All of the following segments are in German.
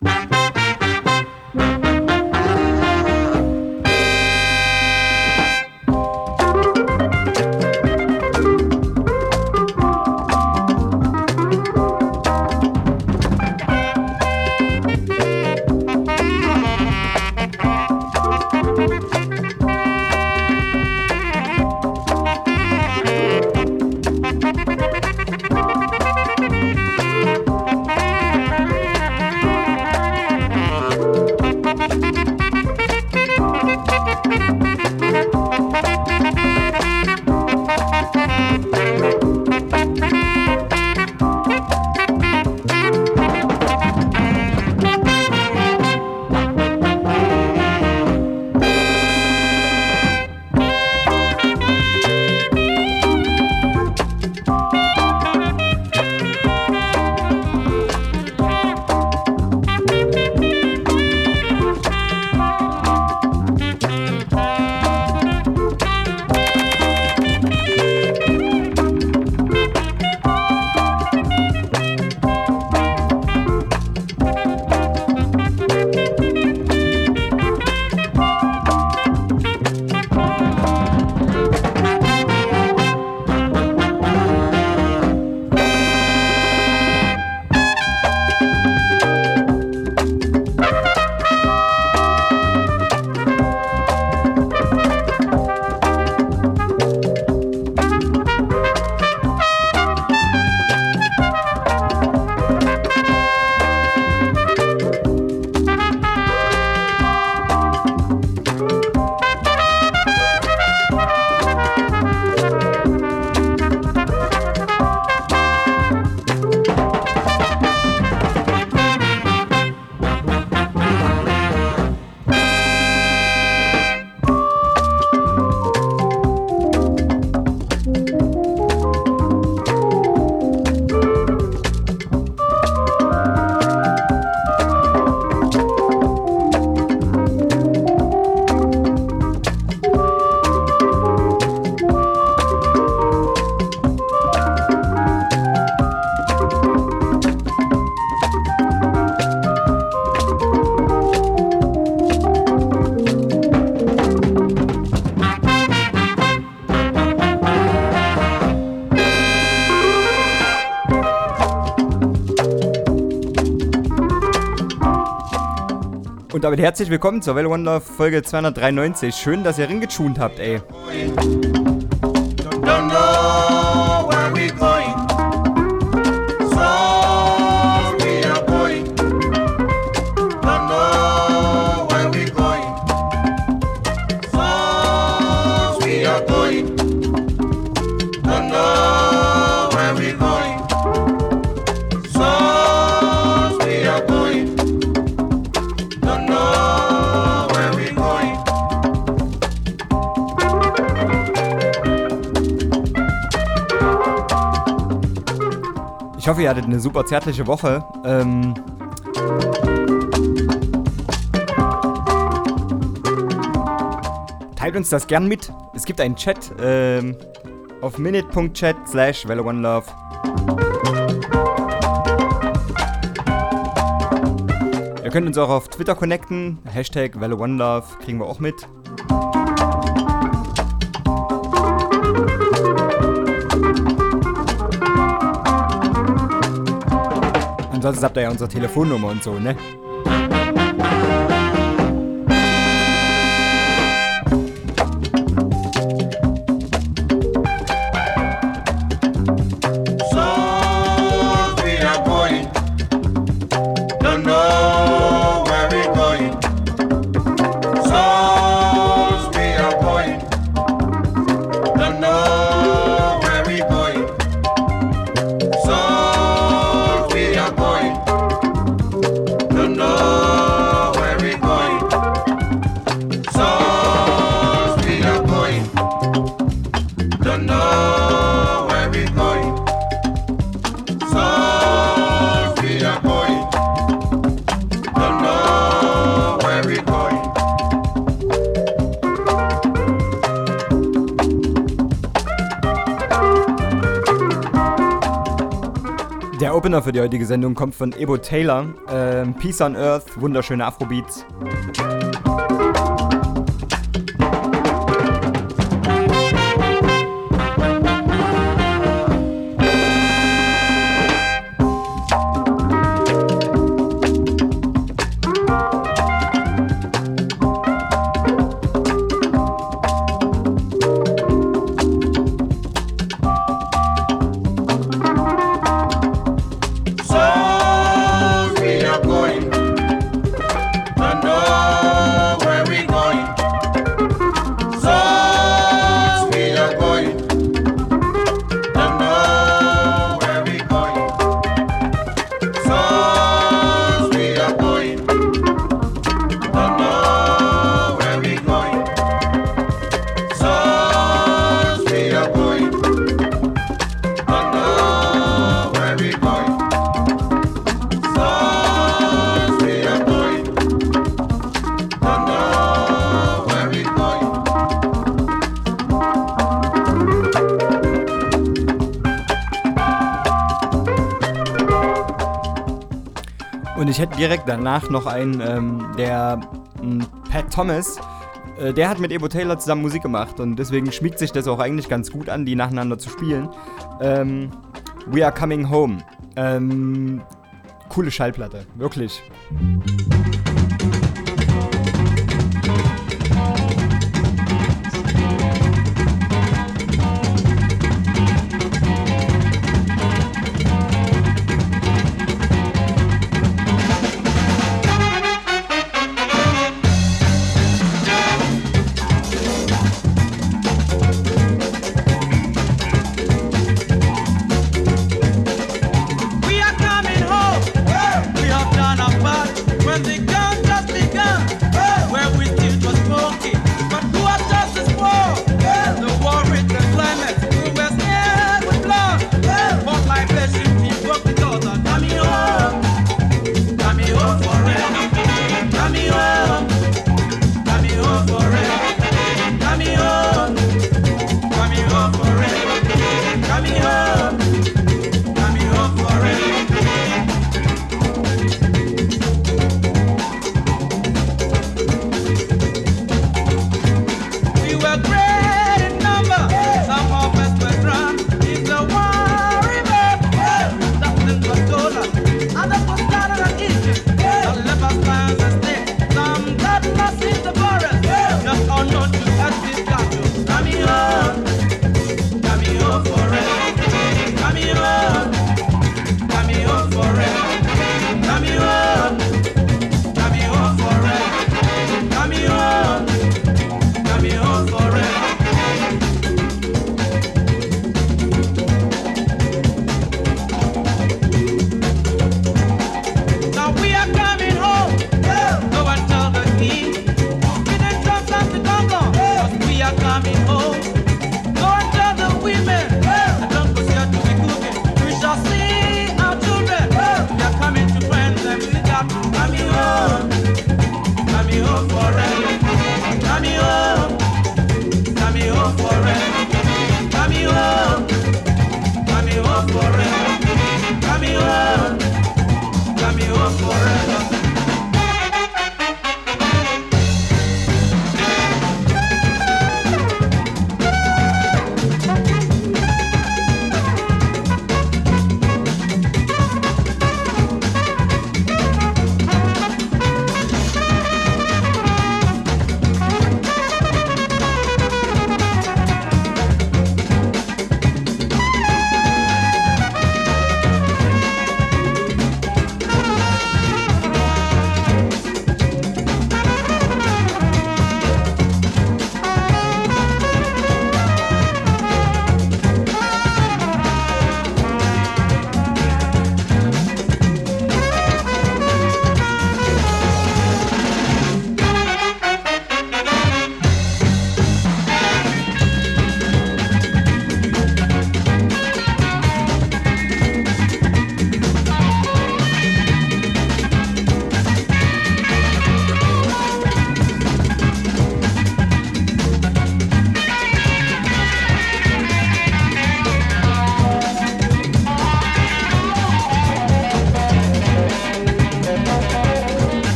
Bye. Und damit herzlich willkommen zur Welle One Love Folge 293. Schön, dass ihr ringetunt habt, ey. Ich hoffe, ihr hattet eine super zärtliche Woche. Ähm teilt uns das gern mit. Es gibt einen Chat ähm, auf minute.chat slash love. Ihr könnt uns auch auf Twitter connecten. Hashtag love kriegen wir auch mit. Ansonsten habt ihr ja unsere Telefonnummer und so, ne? Die heutige Sendung kommt von Ebo Taylor. Ähm, Peace on Earth, wunderschöne Afrobeats. Noch einen, ähm, der ähm, Pat Thomas. Äh, der hat mit Ebo Taylor zusammen Musik gemacht und deswegen schmiegt sich das auch eigentlich ganz gut an, die nacheinander zu spielen. Ähm, We Are Coming Home. Ähm, coole Schallplatte, wirklich.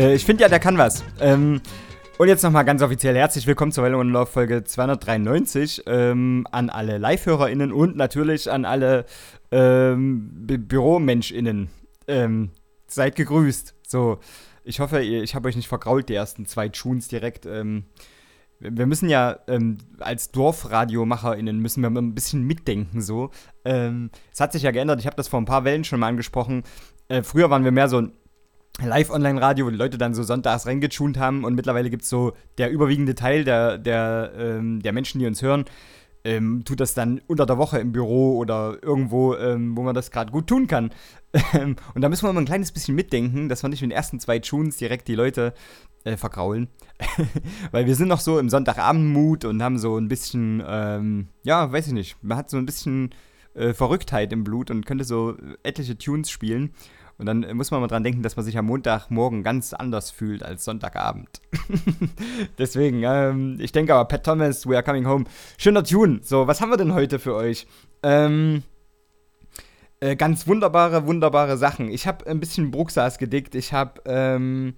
Äh, ich finde ja, der kann was. Ähm, und jetzt nochmal ganz offiziell herzlich willkommen zur Welle und Lauf Folge 293 ähm, an alle Live-HörerInnen und natürlich an alle ähm, BüromenschInnen. Ähm, seid gegrüßt. So, ich hoffe, ich habe euch nicht vergrault, die ersten zwei Tunes direkt. Ähm, wir müssen ja ähm, als DorfradiomacherInnen müssen wir ein bisschen mitdenken so. Ähm, es hat sich ja geändert, ich habe das vor ein paar Wellen schon mal angesprochen. Äh, früher waren wir mehr so ein Live-Online-Radio, wo die Leute dann so sonntags reingetunt haben und mittlerweile gibt es so der überwiegende Teil der, der, ähm, der Menschen, die uns hören, ähm, tut das dann unter der Woche im Büro oder irgendwo, ähm, wo man das gerade gut tun kann. und da müssen wir mal ein kleines bisschen mitdenken, dass wir nicht mit den ersten zwei Tunes direkt die Leute äh, verkraulen. Weil wir sind noch so im Sonntagabend-Mut und haben so ein bisschen, ähm, ja, weiß ich nicht, man hat so ein bisschen äh, Verrücktheit im Blut und könnte so etliche Tunes spielen. Und dann muss man mal dran denken, dass man sich am Montagmorgen ganz anders fühlt als Sonntagabend. Deswegen, ähm, ich denke aber, Pat Thomas, We Are Coming Home, schöner Tune. So, was haben wir denn heute für euch? Ähm, äh, ganz wunderbare, wunderbare Sachen. Ich habe ein bisschen Bruxas gedickt. Ich habe, ähm,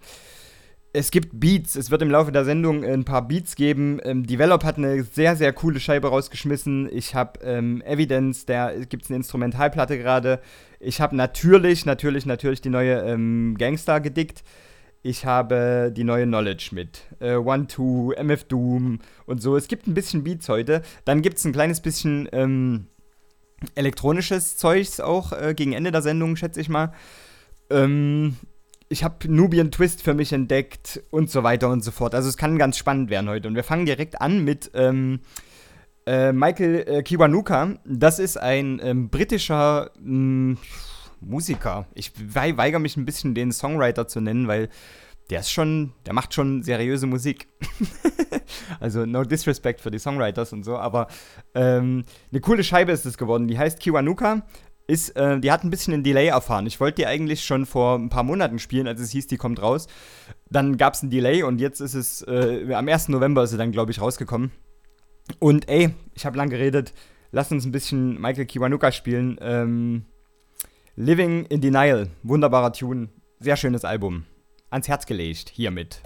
es gibt Beats. Es wird im Laufe der Sendung ein paar Beats geben. Ähm, Develop hat eine sehr, sehr coole Scheibe rausgeschmissen. Ich habe ähm, Evidence, da gibt es eine Instrumentalplatte gerade. Ich habe natürlich, natürlich, natürlich die neue ähm, Gangster gedickt. Ich habe die neue Knowledge mit. Äh, One, Two, MF Doom und so. Es gibt ein bisschen Beats heute. Dann gibt es ein kleines bisschen ähm, elektronisches Zeugs auch äh, gegen Ende der Sendung, schätze ich mal. Ähm, ich habe Nubian Twist für mich entdeckt und so weiter und so fort. Also es kann ganz spannend werden heute. Und wir fangen direkt an mit ähm, äh, Michael äh, Kiwanuka, das ist ein ähm, britischer mh, hm, Musiker. Ich weigere mich ein bisschen, den Songwriter zu nennen, weil der ist schon, der macht schon seriöse Musik. also no disrespect für die Songwriters und so, aber ähm, eine coole Scheibe ist es geworden. Die heißt Kiwanuka. Ist, äh, die hat ein bisschen einen Delay erfahren. Ich wollte die eigentlich schon vor ein paar Monaten spielen, als es hieß, die kommt raus. Dann gab es einen Delay und jetzt ist es, äh, am 1. November ist sie dann, glaube ich, rausgekommen. Und ey, ich habe lang geredet. Lass uns ein bisschen Michael Kiwanuka spielen. Ähm, Living in Denial, wunderbarer Tune, sehr schönes Album. Ans Herz gelegt, hiermit.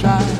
Try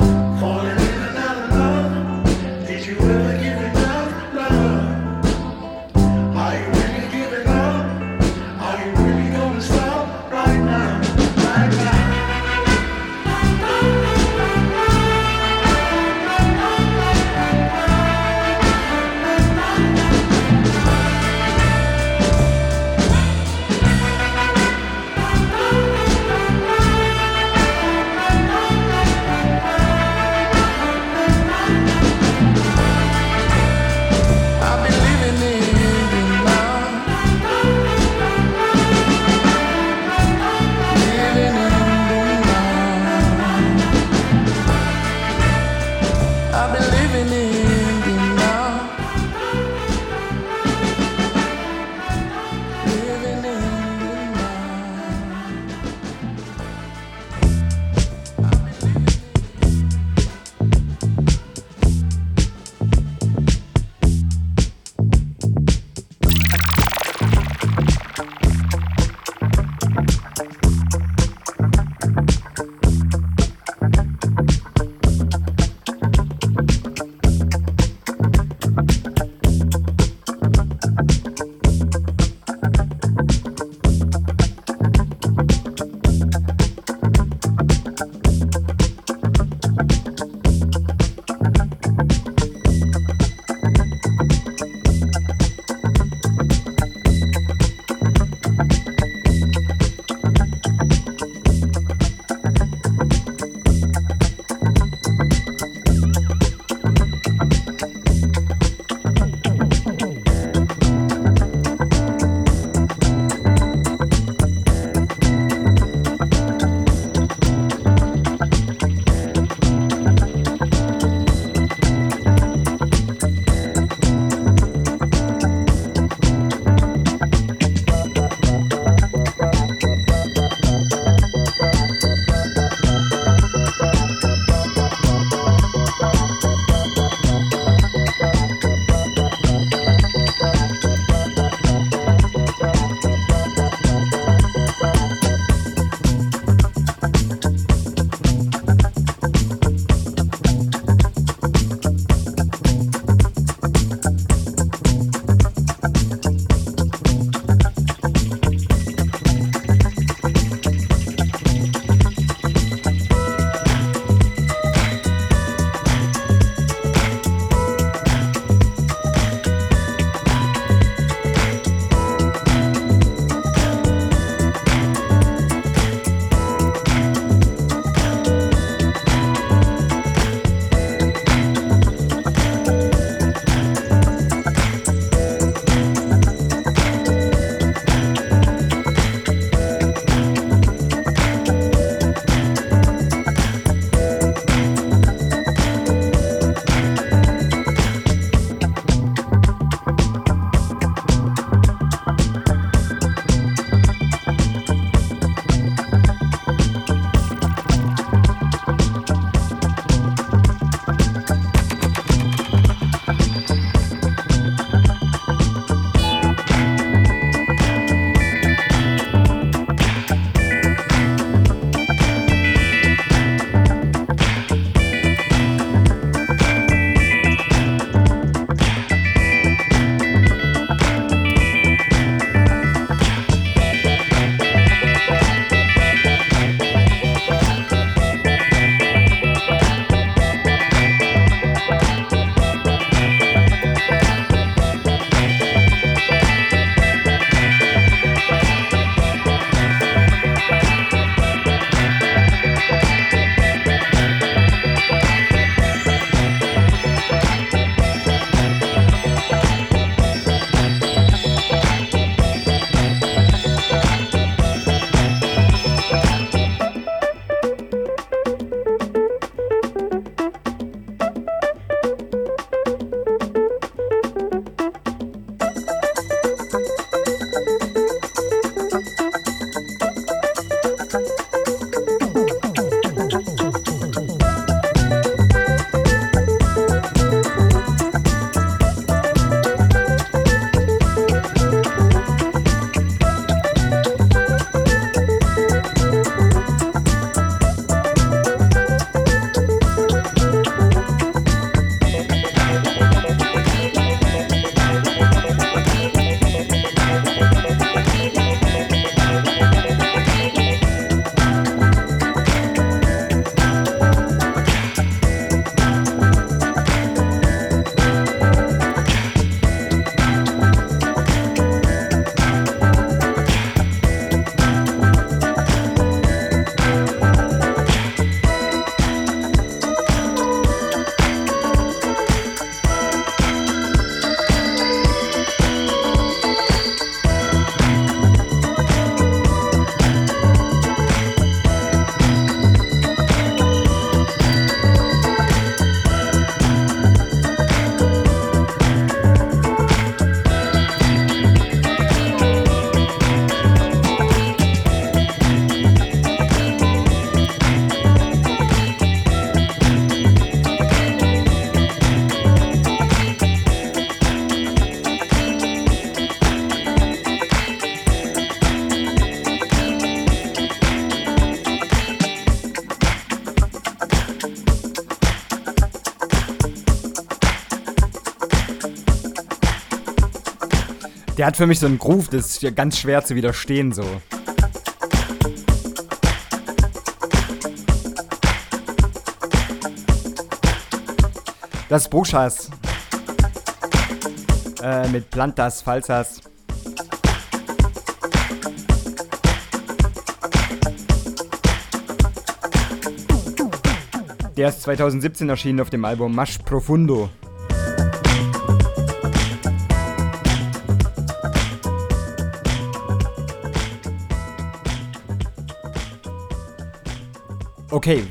Der hat für mich so einen Groove, das ist ganz schwer zu widerstehen so. Das ist Bruchas. Äh, mit Plantas, Falsas. Der ist 2017 erschienen auf dem Album Mash Profundo. Okay,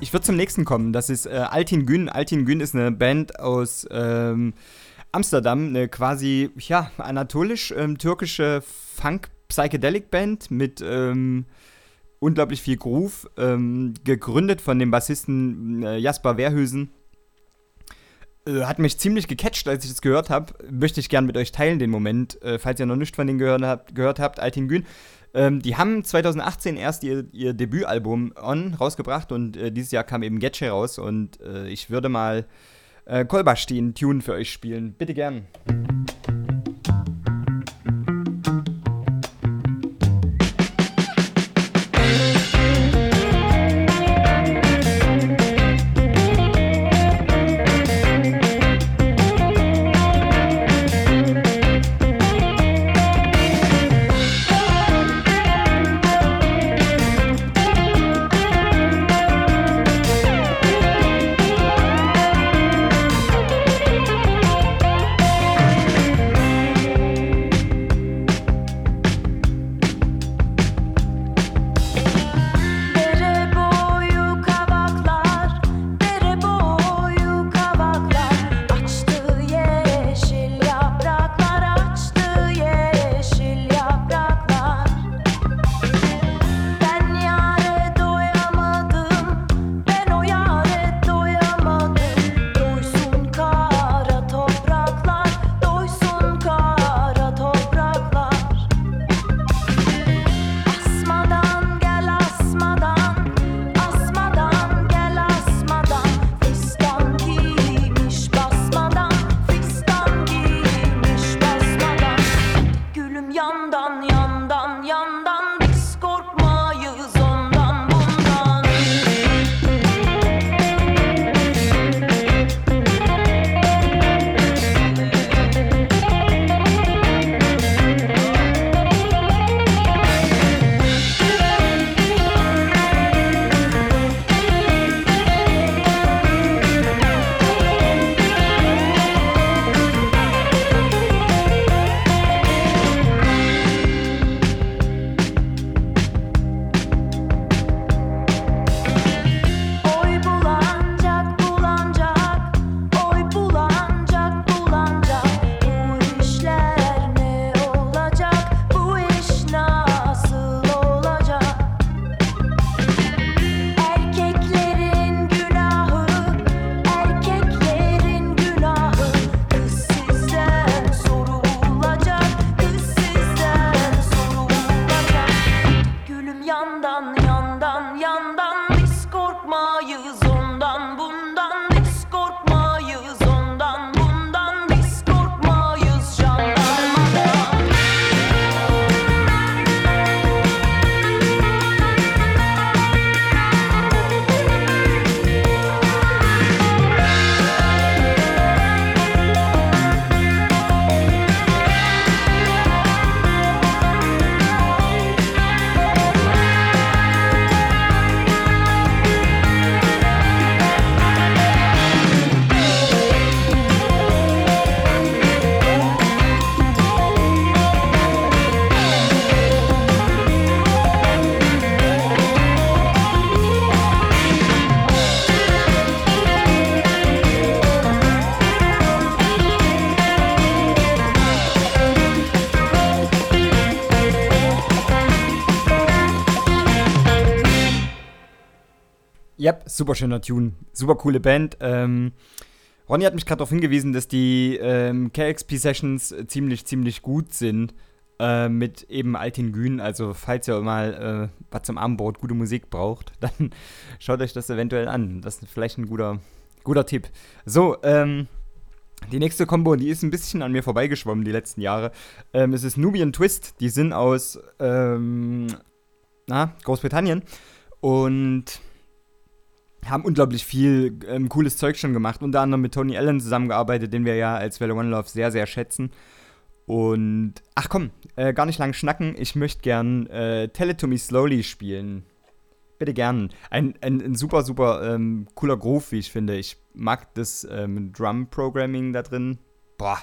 ich würde zum nächsten kommen. Das ist äh, Altin Gün. Altin Gün ist eine Band aus ähm, Amsterdam, eine quasi, ja, anatolisch-türkische ähm, Funk-Psychedelic-Band mit ähm, unglaublich viel Groove, ähm, gegründet von dem Bassisten äh, Jasper Wehrhüsen. Äh, hat mich ziemlich gecatcht, als ich das gehört habe. Möchte ich gerne mit euch teilen, den Moment, äh, falls ihr noch nicht von denen gehört habt, gehört habt Altin Gün. Ähm, die haben 2018 erst ihr, ihr Debütalbum On rausgebracht und äh, dieses Jahr kam eben Getche raus und äh, ich würde mal äh, Kolbasch den Tune für euch spielen. Bitte gern. yandan super schöner Tune, super coole Band. Ähm, Ronny hat mich gerade darauf hingewiesen, dass die ähm, KXP-Sessions ziemlich, ziemlich gut sind. Äh, mit eben Altin Gün. Also, falls ihr mal äh, was zum Abendbrot, gute Musik braucht, dann schaut euch das eventuell an. Das ist vielleicht ein guter, guter Tipp. So, ähm, Die nächste Combo, die ist ein bisschen an mir vorbeigeschwommen die letzten Jahre. Ähm, es ist Nubian Twist. Die sind aus ähm, na, Großbritannien und haben unglaublich viel ähm, cooles Zeug schon gemacht. Unter anderem mit Tony Allen zusammengearbeitet, den wir ja als Velo One Love sehr, sehr schätzen. Und ach komm, äh, gar nicht lang schnacken. Ich möchte gern äh, Tell It To Me Slowly spielen. Bitte gern. Ein, ein, ein super, super ähm, cooler Groove, wie ich finde. Ich mag das ähm, Drum-Programming da drin. Boah.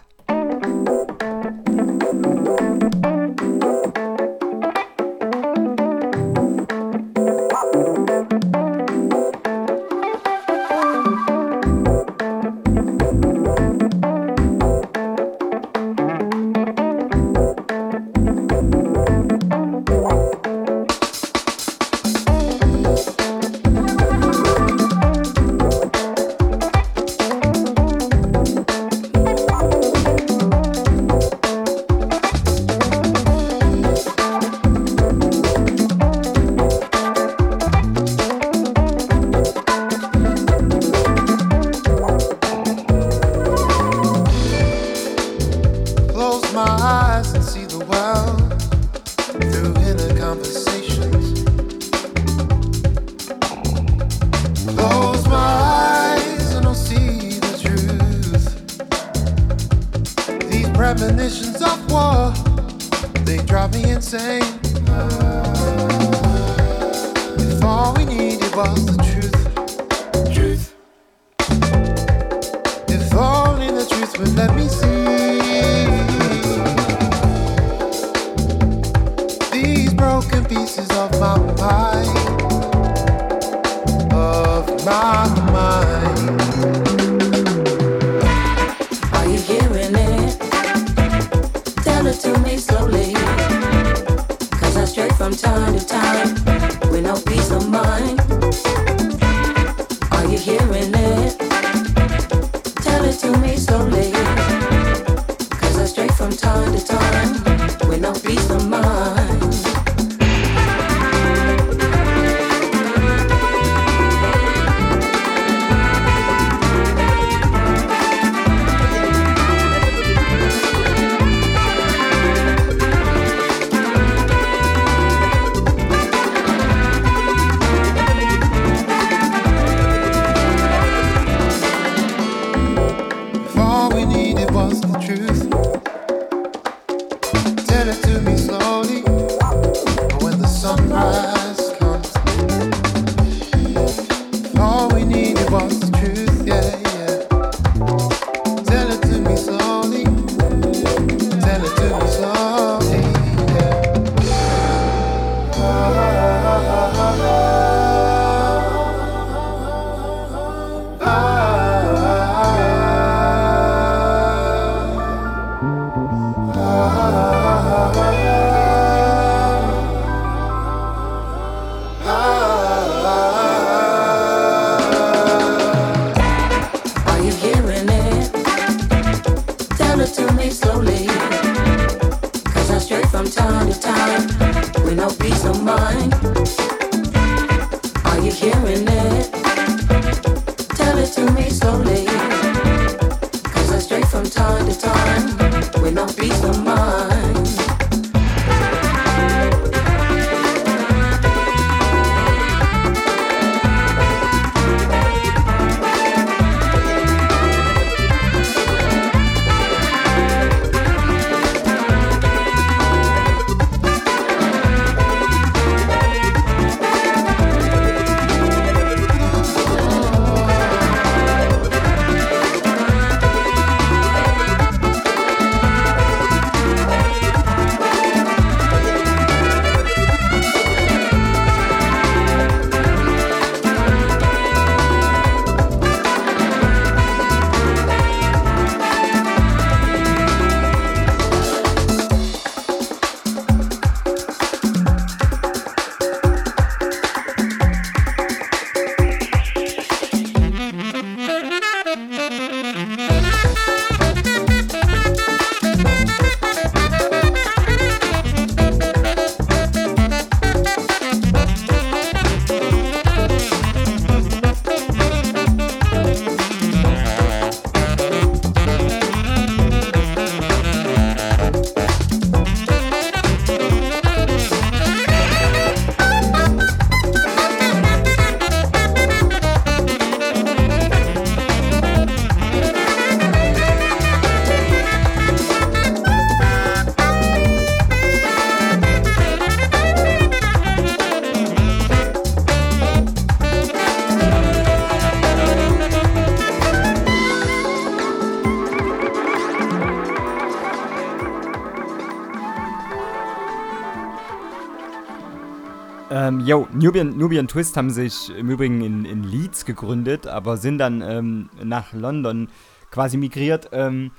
Ähm, yo, Nubian, Nubian Twist haben sich im Übrigen in, in Leeds gegründet, aber sind dann ähm, nach London quasi migriert. Ähm,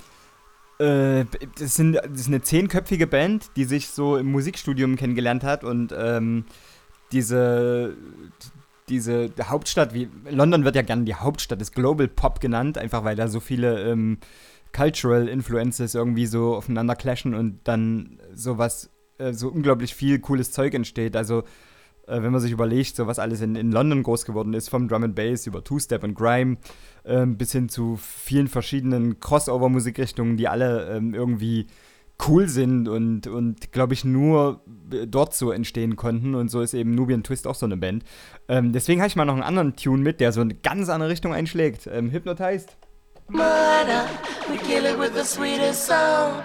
äh, das, sind, das ist eine zehnköpfige Band, die sich so im Musikstudium kennengelernt hat und ähm, diese, diese Hauptstadt, wie London wird ja gerne die Hauptstadt des Global Pop genannt, einfach weil da so viele ähm, Cultural Influences irgendwie so aufeinander clashen und dann sowas, äh, so unglaublich viel cooles Zeug entsteht. Also äh, wenn man sich überlegt, so was alles in, in London groß geworden ist, vom Drum and Bass über Two-Step und Grime äh, bis hin zu vielen verschiedenen Crossover-Musikrichtungen, die alle ähm, irgendwie cool sind und, und glaube ich, nur äh, dort so entstehen konnten. Und so ist eben Nubian Twist auch so eine Band. Ähm, deswegen habe ich mal noch einen anderen Tune mit, der so eine ganz andere Richtung einschlägt. Ähm, Hypnotized. Murder, we kill it with the sweetest sound.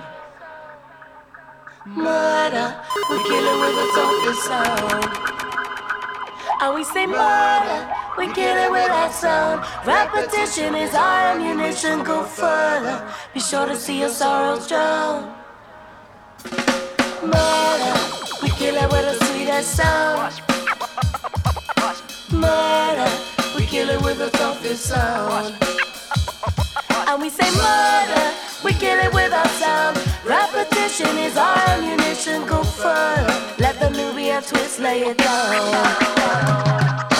Murder, we kill it with the toughest sound. And we say murder, we kill it with that sound. Repetition is our ammunition, go further. Be sure to see your sorrows drown. Murder, we kill it with the sweetest sound. Murder, we kill it with the toughest sound. And we say murder, we kill it with our sound. Repetition is our ammunition, go further. Let the Nubian twist lay it down.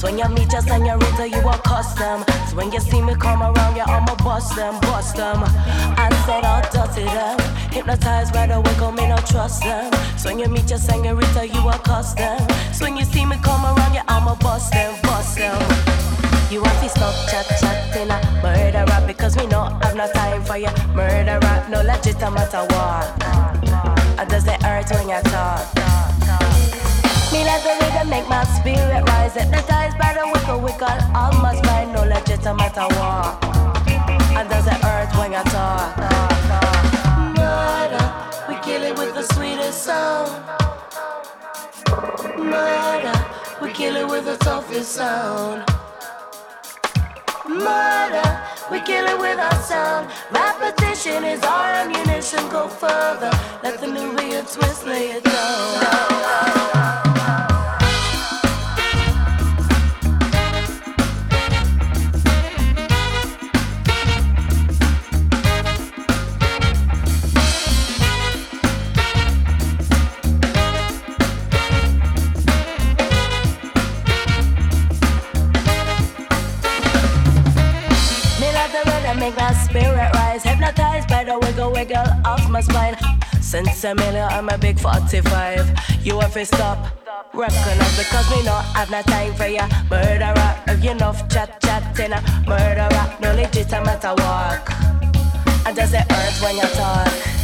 So when you meet your senorita, you are custom. So when you see me come around, yeah, I'ma bust them, bust them. I said I'll dirty them. Hypnotized by the way, come me no trust them. So when you meet your senorita, you are custom. So when you see me come around, yeah, I'ma bust them, bust them. You want to stop chat chatting a murder rap because we know I've no time for you. Murder rap, no legitimate war. Or uh, does it hurt when you talk? Me let the rhythm make my spirit rise. Hypnotized by the wickle wickle. All must find no legitimate war. And does it hurt when you talk? Murder, we kill it with the sweetest sound. Murder, we kill it with the toughest sound. Murder, we kill it with our sound. Repetition is our ammunition. Go further. Let the new real twist lay it down. Make my spirit rise. Hypnotized by the wiggle wiggle of my spine. Since a I'm a big 45. You have to stop. Recognize because me know I've no time for ya. Murderer, if you enough chat chatting. Murderer, no legitimate walk. And does it hurt when you talk?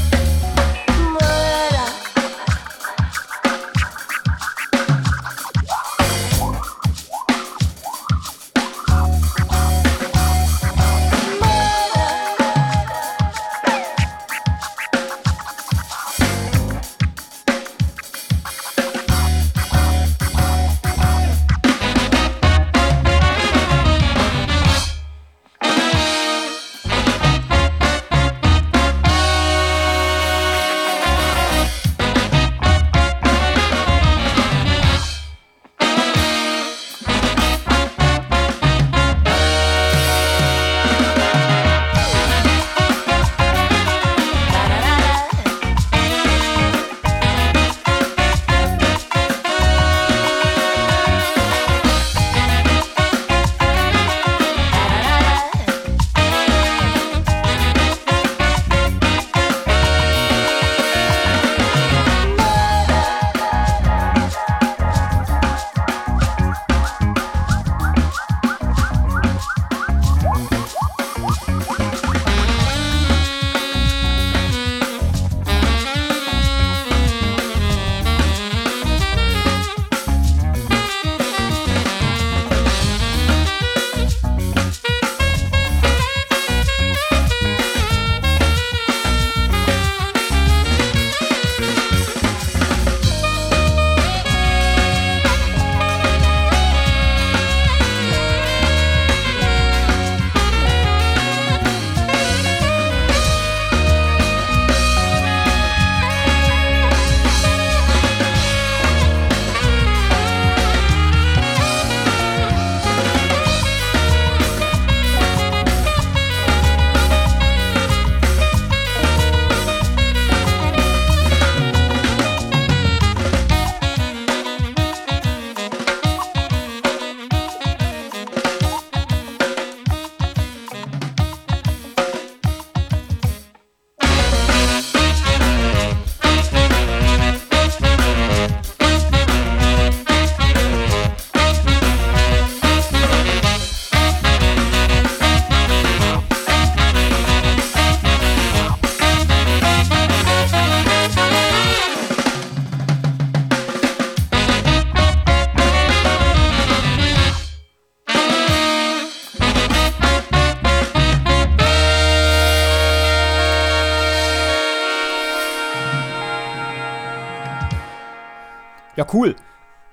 Cool.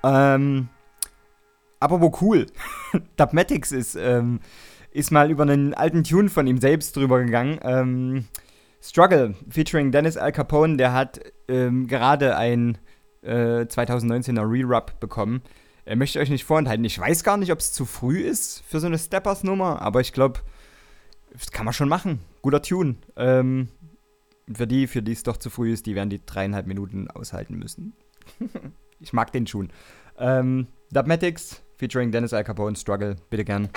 Ähm, apropos cool. Dubmatics ist, ähm, ist mal über einen alten Tune von ihm selbst drüber gegangen. Ähm, Struggle, featuring Dennis Al Capone, der hat ähm, gerade ein äh, 2019er Re-Rub bekommen. Er möchte euch nicht vorenthalten. Ich weiß gar nicht, ob es zu früh ist für so eine Steppers-Nummer, aber ich glaube, das kann man schon machen. Guter Tune. Ähm, für die, für die es doch zu früh ist, die werden die dreieinhalb Minuten aushalten müssen. ich mag den Tune. Ähm, Dubmatics featuring Dennis Al Capone, Struggle, bitte gern.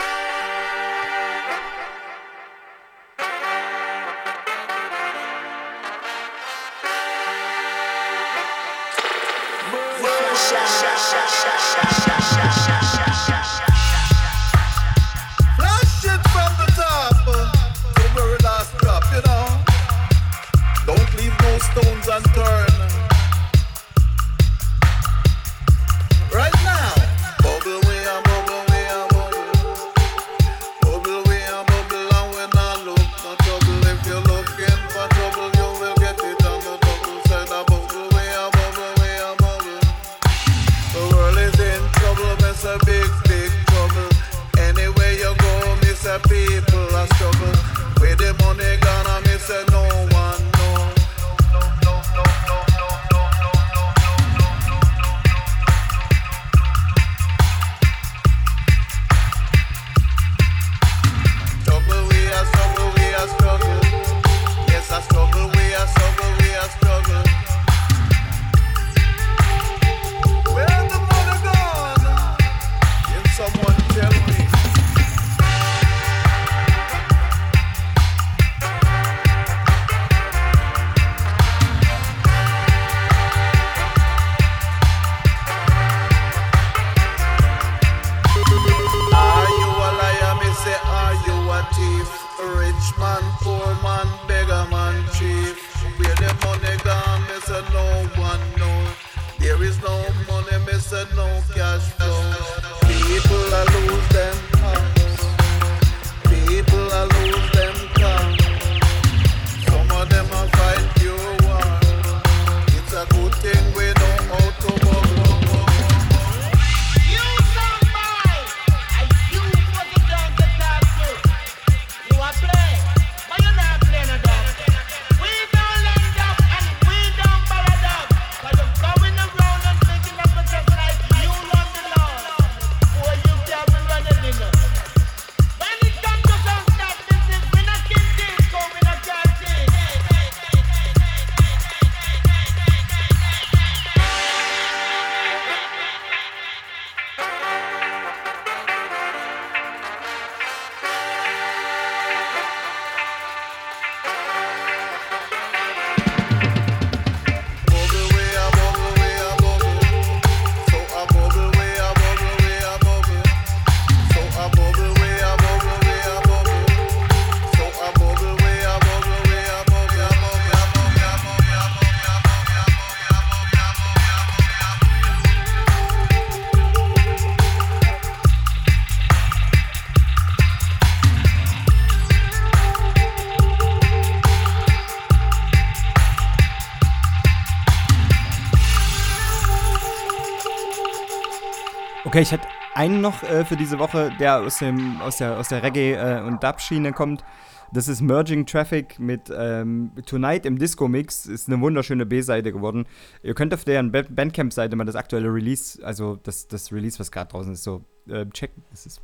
Okay, ich hätte einen noch äh, für diese Woche, der aus, dem, aus der, aus der Reggae- äh, und Dub-Schiene kommt. Das ist Merging Traffic mit ähm, Tonight im Disco-Mix. Ist eine wunderschöne B-Seite geworden. Ihr könnt auf Ba- Bandcamp-Seite mal das aktuelle Release, also das, das Release, was gerade draußen ist, so äh, checken. Das ist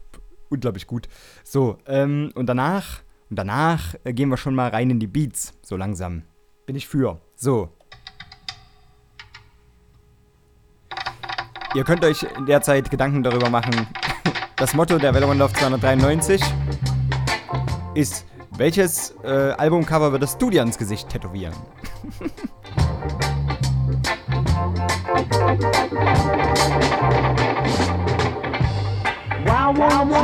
unglaublich gut. So, ähm, und danach, und danach äh, gehen wir schon mal rein in die Beats, so langsam. Bin ich für. So. Ihr könnt euch derzeit Gedanken darüber machen. Das Motto der Welle Love 293 ist, welches äh, Albumcover würdest du dir ans Gesicht tätowieren? wow, wow, wow.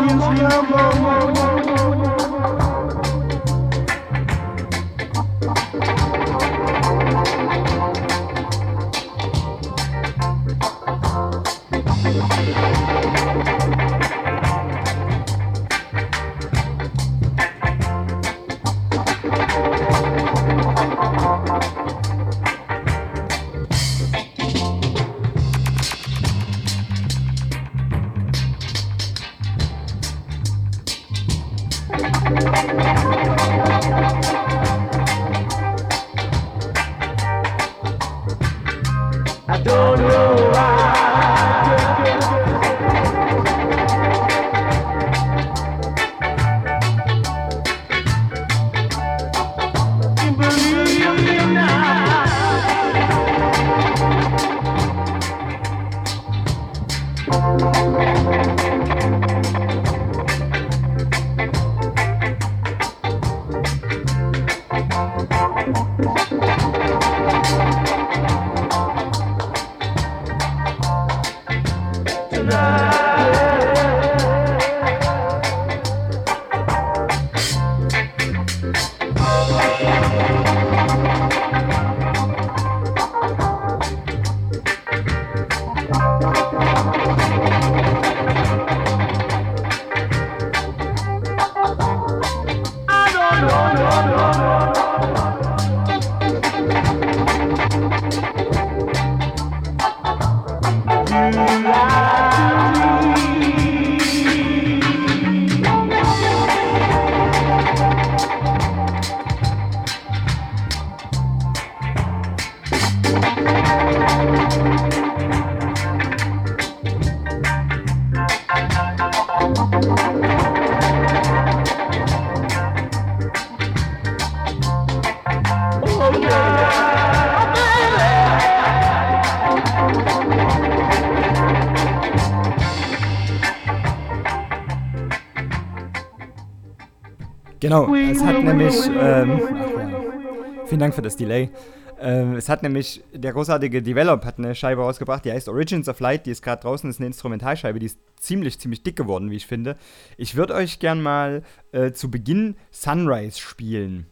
Genau, es hat nämlich. Ähm, ach ja, vielen Dank für das Delay. Ähm, es hat nämlich, der großartige Develop hat eine Scheibe rausgebracht, die heißt Origins of Light, die ist gerade draußen, ist eine Instrumentalscheibe, die ist ziemlich, ziemlich dick geworden, wie ich finde. Ich würde euch gern mal äh, zu Beginn Sunrise spielen.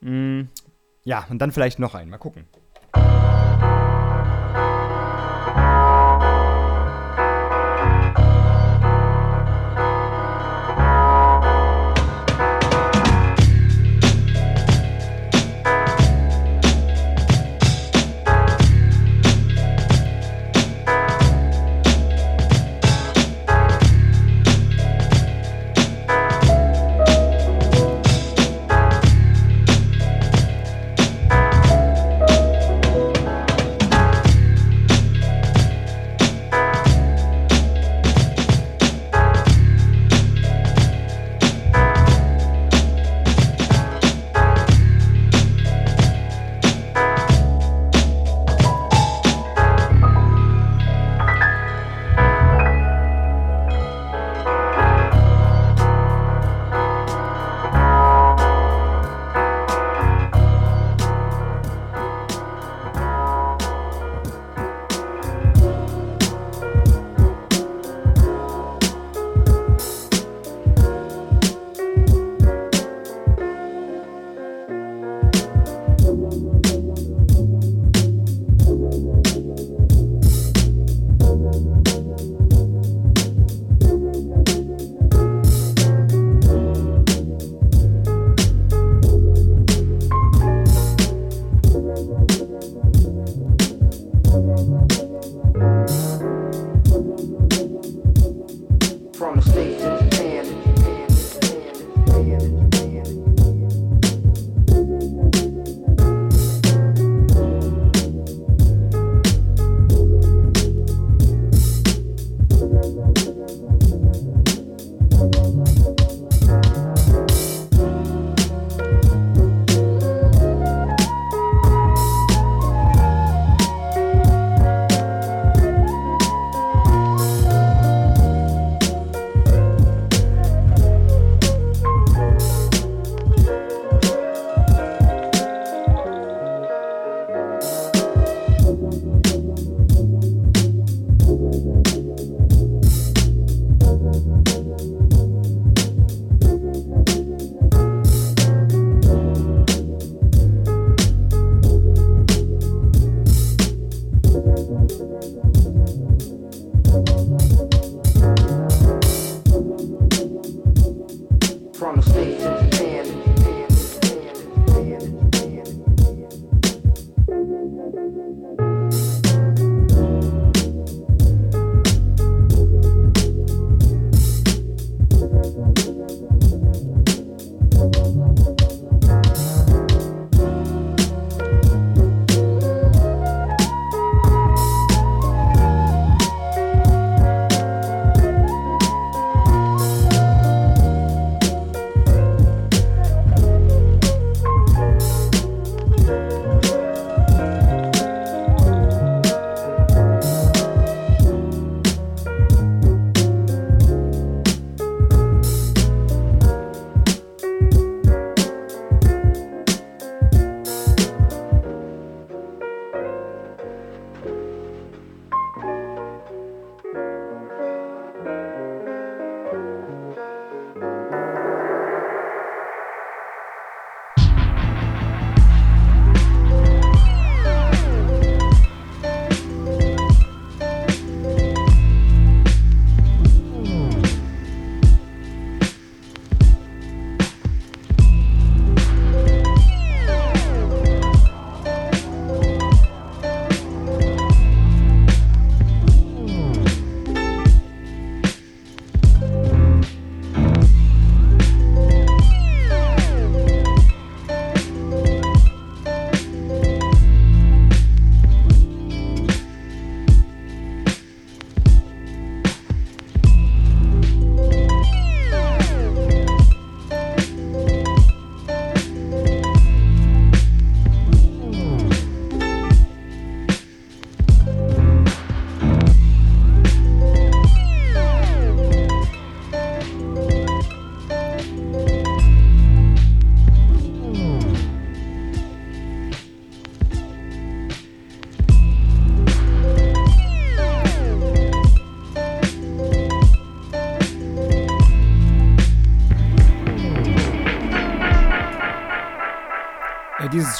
Mm, ja, und dann vielleicht noch einen, mal gucken.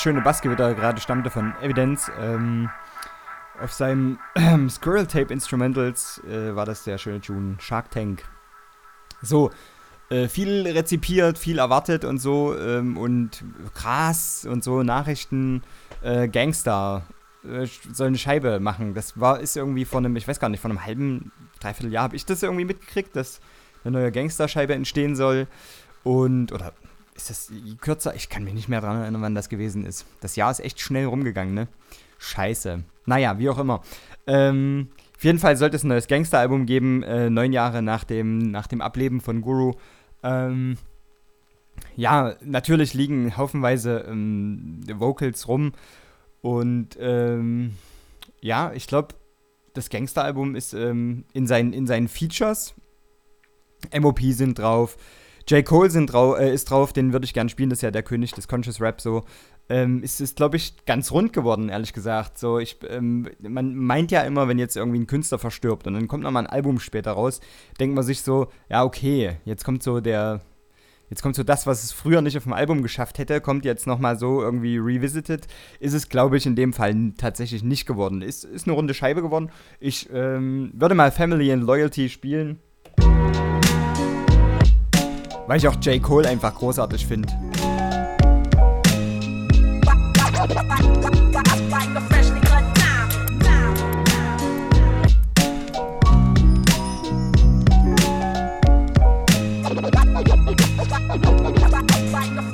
Schöne Bassgewitter gerade stammte von Evidence. Ähm, auf seinem Squirrel Tape Instrumentals äh, war das der schöne Tune Shark Tank. So, äh, viel rezipiert, viel erwartet und so ähm, und krass und so Nachrichten, äh, Gangster äh, soll eine Scheibe machen. Das war ist irgendwie vor einem, ich weiß gar nicht, vor einem halben, dreiviertel Jahr habe ich das irgendwie mitgekriegt, dass eine neue Gangster-Scheibe entstehen soll und oder ist das kürzer? Ich kann mich nicht mehr daran erinnern, wann das gewesen ist. Das Jahr ist echt schnell rumgegangen, ne? Scheiße. Naja, wie auch immer. Ähm, auf jeden Fall sollte es ein neues Gangster-Album geben, äh, neun Jahre nach dem, nach dem Ableben von Guru. Ähm, ja, natürlich liegen haufenweise ähm, Vocals rum. Und ähm, ja, ich glaube, das Gangster-Album ist ähm, in, seinen, in seinen Features. MOP sind drauf, J. Cole sind drau äh, ist drauf, den würde ich gern spielen, das ist ja der König des Conscious Rap so. Ähm, ist es, glaube ich, ganz rund geworden, ehrlich gesagt. So, ich, ähm, man meint ja immer, wenn jetzt irgendwie ein Künstler verstirbt und dann kommt nochmal ein Album später raus, denkt man sich so, ja, okay, jetzt kommt so der, jetzt kommt so das, was es früher nicht auf dem Album geschafft hätte, kommt jetzt nochmal so irgendwie revisited. Ist es, glaube ich, in dem Fall tatsächlich nicht geworden. Ist, ist eine runde Scheibe geworden. Ich ähm, würde mal Family and Loyalty spielen. Weil ich auch J. Cole einfach großartig finde.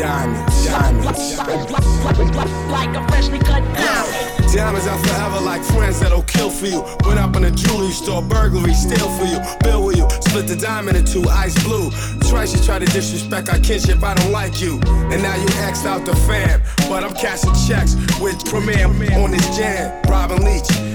diamonds, diamonds. like a freshly cut diamond. Diamonds are forever like friends that'll kill for you. Went up in a jewelry store, burglary, steal for you, bill with you. Split the diamond in two, ice blue. Twice you try to disrespect our kinship, I don't like you. And now you axed out the fam. But I'm cashing checks with Premier on this jam. Robin Leach,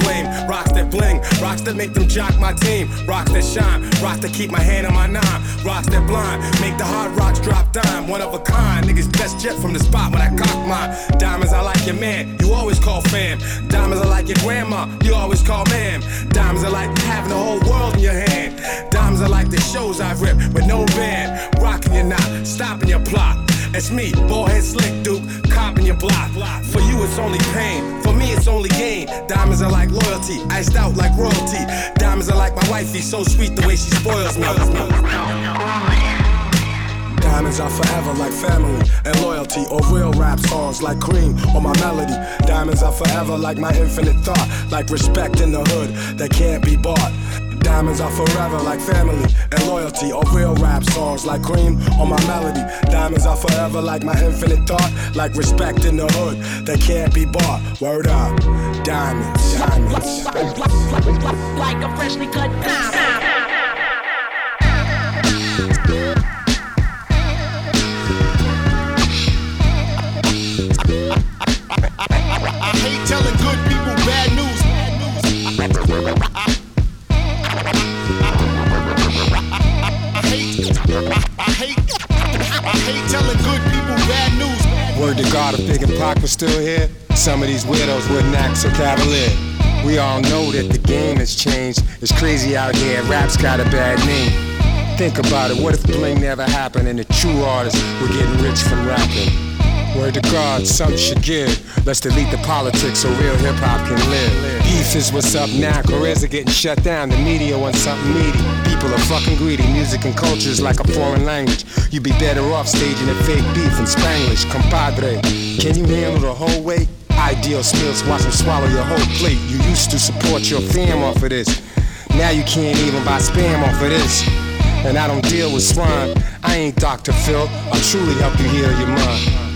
flame. Rocks that bling, rocks that make them jock my team, rocks that shine, rocks that keep my hand on my nine, rocks that blind, make the hard rocks drop dime. One of a kind, niggas best jet from the spot when I cock mine. Diamonds are like your man, you always call fam. Diamonds are like your grandma, you always call ma'am. Diamonds are like having the whole world in your hand. Diamonds are like the shows I've ripped with no band. Rocking your knot, stopping your plot. It's me, ballhead slick Duke, copping your block. For you, it's only pain. For me, it's only gain. Diamonds are like loyalty, iced out like royalty. Diamonds are like my wifey, so sweet the way she spoils me. Diamonds are forever like family and loyalty, or real rap songs like cream or my melody. Diamonds are forever like my infinite thought, like respect in the hood that can't be bought. Diamonds are forever like family and loyalty, or real rap songs like cream or my melody. Diamonds are forever like my infinite thought, like respect in the hood that can't be bought. Word up, diamonds, diamonds. Like a freshly cut diamond. I hate, telling good people bad news. Word to God, if Big and Pac was still here, some of these widows wouldn't act so cavalier. We all know that the game has changed. It's crazy out here, rap's got a bad name. Think about it, what if bling never happened and the true artists were getting rich from rapping? Word to God, something should give. Let's delete the politics so real hip hop can live. Beef is what's up now, careers are getting shut down. The media wants something meaty. People are fucking greedy. Music and culture is like a foreign language. You'd be better off staging a fake beef in Spanglish. Compadre, can you handle the whole weight? Ideal skills, watch them swallow your whole plate. You used to support your fam off of this. Now you can't even buy spam off of this. And I don't deal with swine. I ain't Dr. Phil. I'll truly help you heal your mind.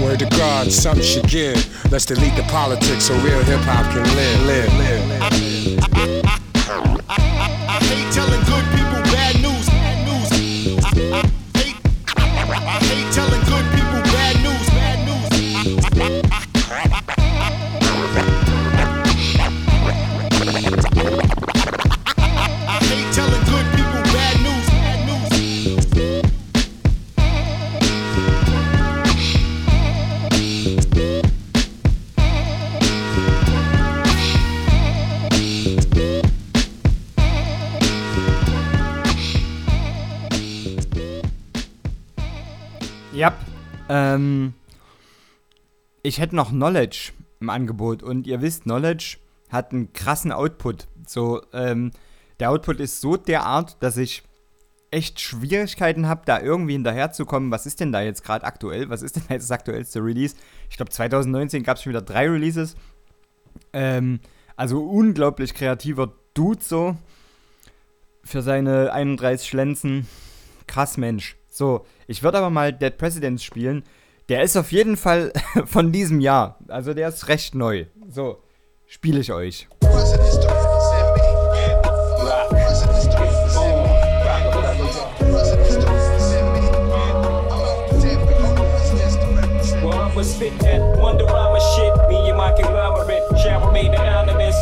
Word to God, something should give. Let's delete the politics so real hip hop can live, live, live. I hate telling good people bad Ähm, ich hätte noch Knowledge im Angebot und ihr wisst, Knowledge hat einen krassen Output. So, ähm, der Output ist so derart, dass ich echt Schwierigkeiten habe, da irgendwie hinterherzukommen. Was ist denn da jetzt gerade aktuell? Was ist denn jetzt das aktuellste Release? Ich glaube, 2019 gab es schon wieder drei Releases. Ähm, also unglaublich kreativer Dude so. Für seine 31 Schlenzen. Krass Mensch. So, ich würde aber mal Dead Presidents spielen. Der ist auf jeden Fall von diesem Jahr. Also der ist recht neu. So, spiele ich euch. Spit that Wonder Rhyme shit. Me and my conglomerate. Shower made anonymous.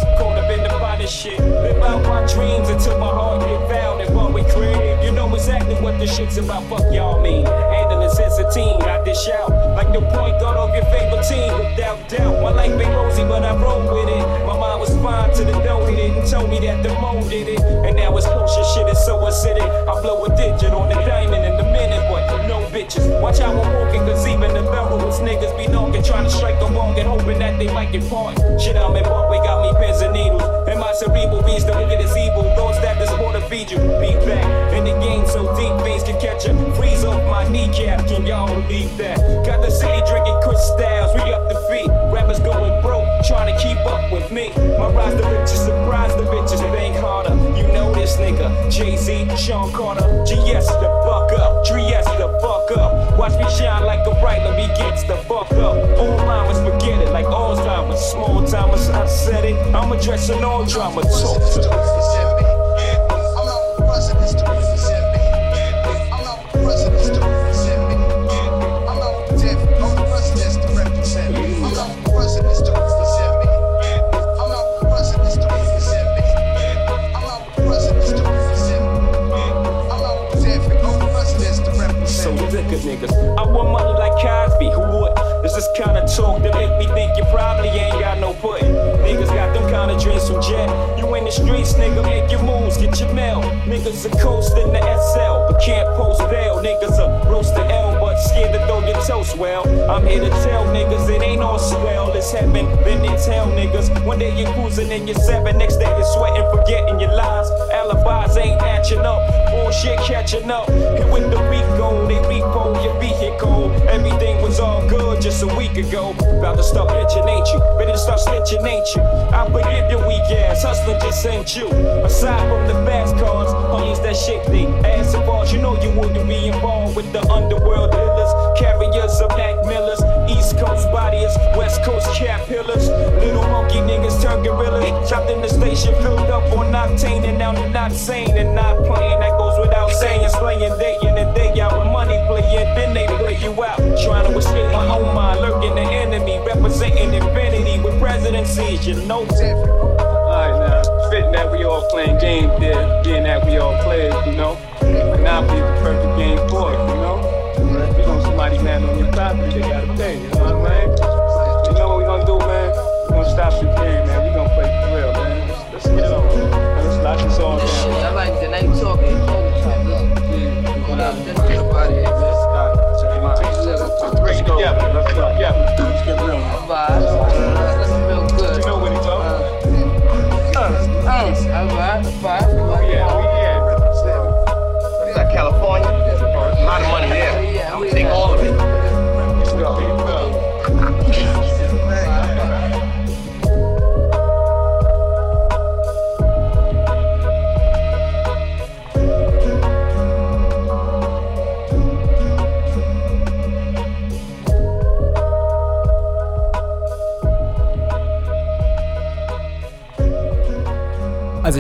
Finest shit. Live out my dreams until my heart get found. And while we create, you know exactly what the shit's about. Fuck y'all mean. And in a team, I dish out. Like the point guard of your favorite team. Without doubt. My life ain't rosy, but I roll with it. My mind was fine to the dough it and told me that the mold did it. And now it's potion shit is so acidic. I blow a digit on the diamond in the minute, but no bitches. Watch how I'm walking, cause even the veterans niggas be knocking, trying to strike a wrong and hoping that they might get part. Shit, I'm in Broadway, got me pins and needles. And my cerebral beast, the wicked is evil. Those that sport to feed you. Be back in the game so deep, veins can catch ya. Freeze off my kneecap, can y'all believe that? Got the city drinking crystals, we up the feet. Rappers going broke, trying to keep up with me. My rise the riches, surprise the bitches, bank harder. You know this nigga, Jay Z, Sean Carter, GS the Dries the fuck up. Watch me shine like a right, let me get the fuck up. Old limers forget it, like Alzheimer's. Small timers, I said it. I'm addressing all drama. Talk to niggas. I want money like Cosby, who would? This is kinda talk that make me think you probably ain't got no put. Niggas got them kind of dreams from jet. You in the streets, nigga, make your moves, get your mail. Niggas are coasting the SL, but can't post bail. Niggas are roast the L, but scared to throw your toast. Well, I'm here to tell niggas it ain't all swell. It's heaven, been in tell niggas. One day you're cruising in your seven, next day you're sweating, forgetting your lies. Alibis ain't matching up, bullshit catching up. Here with the Rico, they repo your vehicle. Everything was all good just a week ago. About to start pitching, ain't you? Ready to start snitching, ain't you? I forgive your weak ass, hustling just sent you. Aside from the fast cars, homies that shake they ass balls. You know you wouldn't be involved with the underworld carriers of Mac Millers, East Coast bodies, West Coast cap pillars. Little monkey niggas turn gorillas. Chopped in the station, filled up on octane, and now they're not sane and not playing. That goes without saying. Slaying day in and day out with money playing, then they play you out. Trying to escape my own mind, lurking the enemy, representing infinity with presidencies. You know. Alright now, fitting that we all playing games there, being that we all players, you know. Monopoly is the perfect game for it, you know. Somebody man on your property, they gotta pay, you know what I mean? You know what we gonna do, man? We gonna stop the game, man. We gonna play for real, man. Let's, let's get it on. Let's lock this all down. I like the night talking, talking time. What up?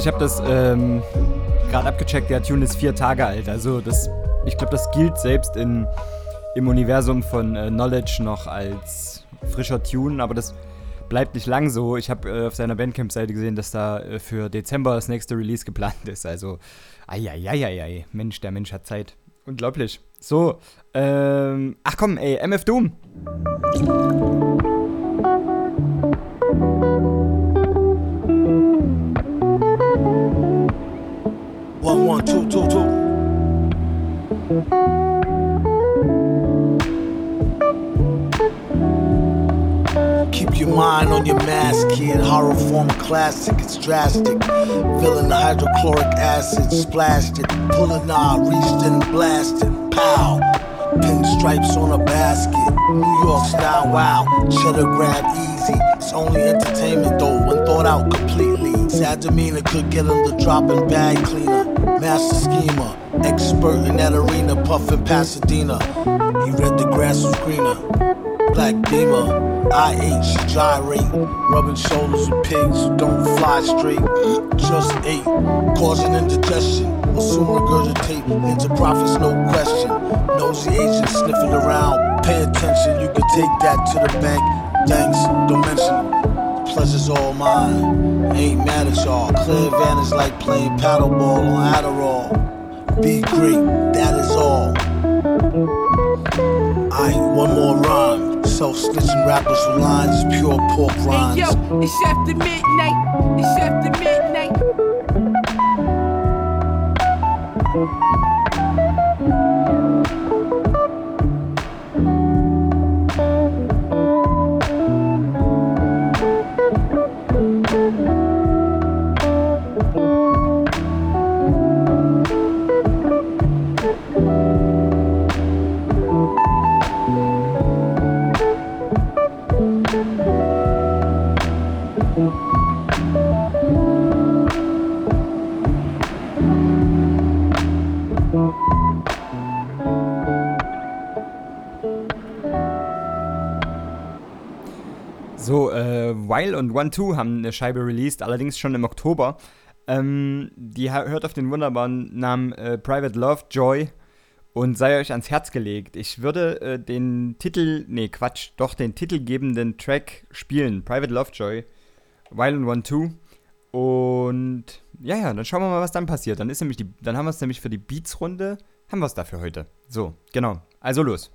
Ich habe das ähm, gerade abgecheckt, der Tune ist vier Tage alt. Also das, ich glaube, das gilt selbst in, im Universum von äh, Knowledge noch als frischer Tune, aber das bleibt nicht lang so. Ich habe äh, auf seiner Bandcamp-Seite gesehen, dass da äh, für Dezember das nächste Release geplant ist. Also, eieieiei, Mensch, der Mensch hat Zeit. Unglaublich. So, ähm, ach komm, ey, MF Doom. One, one, two, two, two. Keep your mind on your mask, kid. Horror form classic, it's drastic. Filling the hydrochloric acid, splashed it. Pulling out, reached and blasted. Pow. Pinstripes on a basket. New York style, wow. Cheddar grab easy. It's only entertainment though, when thought out completely. Sad demeanor could get him the dropping bag cleaner. Master schemer, expert in that arena, puffin' Pasadena. He read the grass was greener. Black beamer, IH, gyrate, rubbing shoulders with pigs who don't fly straight. Just ate, causing indigestion. Will soon regurgitate into profits, no question. Nosy agents sniffing around. Pay attention, you can take that to the bank. Thanks, don't mention. Pleasure's all mine. Ain't mad at y'all. Clear advantage like playing paddleball on Adderall. Be great, that is all. Aight, one more rhyme. Self snitching rappers with lines is pure pork Hey yo, it's after midnight. It's after midnight. Weil und One Two haben eine Scheibe released, allerdings schon im Oktober. Ähm, die hört auf den wunderbaren Namen äh, Private Love Joy und sei euch ans Herz gelegt. Ich würde äh, den Titel, nee, Quatsch, doch den titelgebenden Track spielen. Private Love Joy, Weil und One Two. Und ja, ja, dann schauen wir mal, was dann passiert. Dann ist nämlich die, dann haben wir es nämlich für die Beats-Runde, haben wir es dafür heute. So, genau. Also los.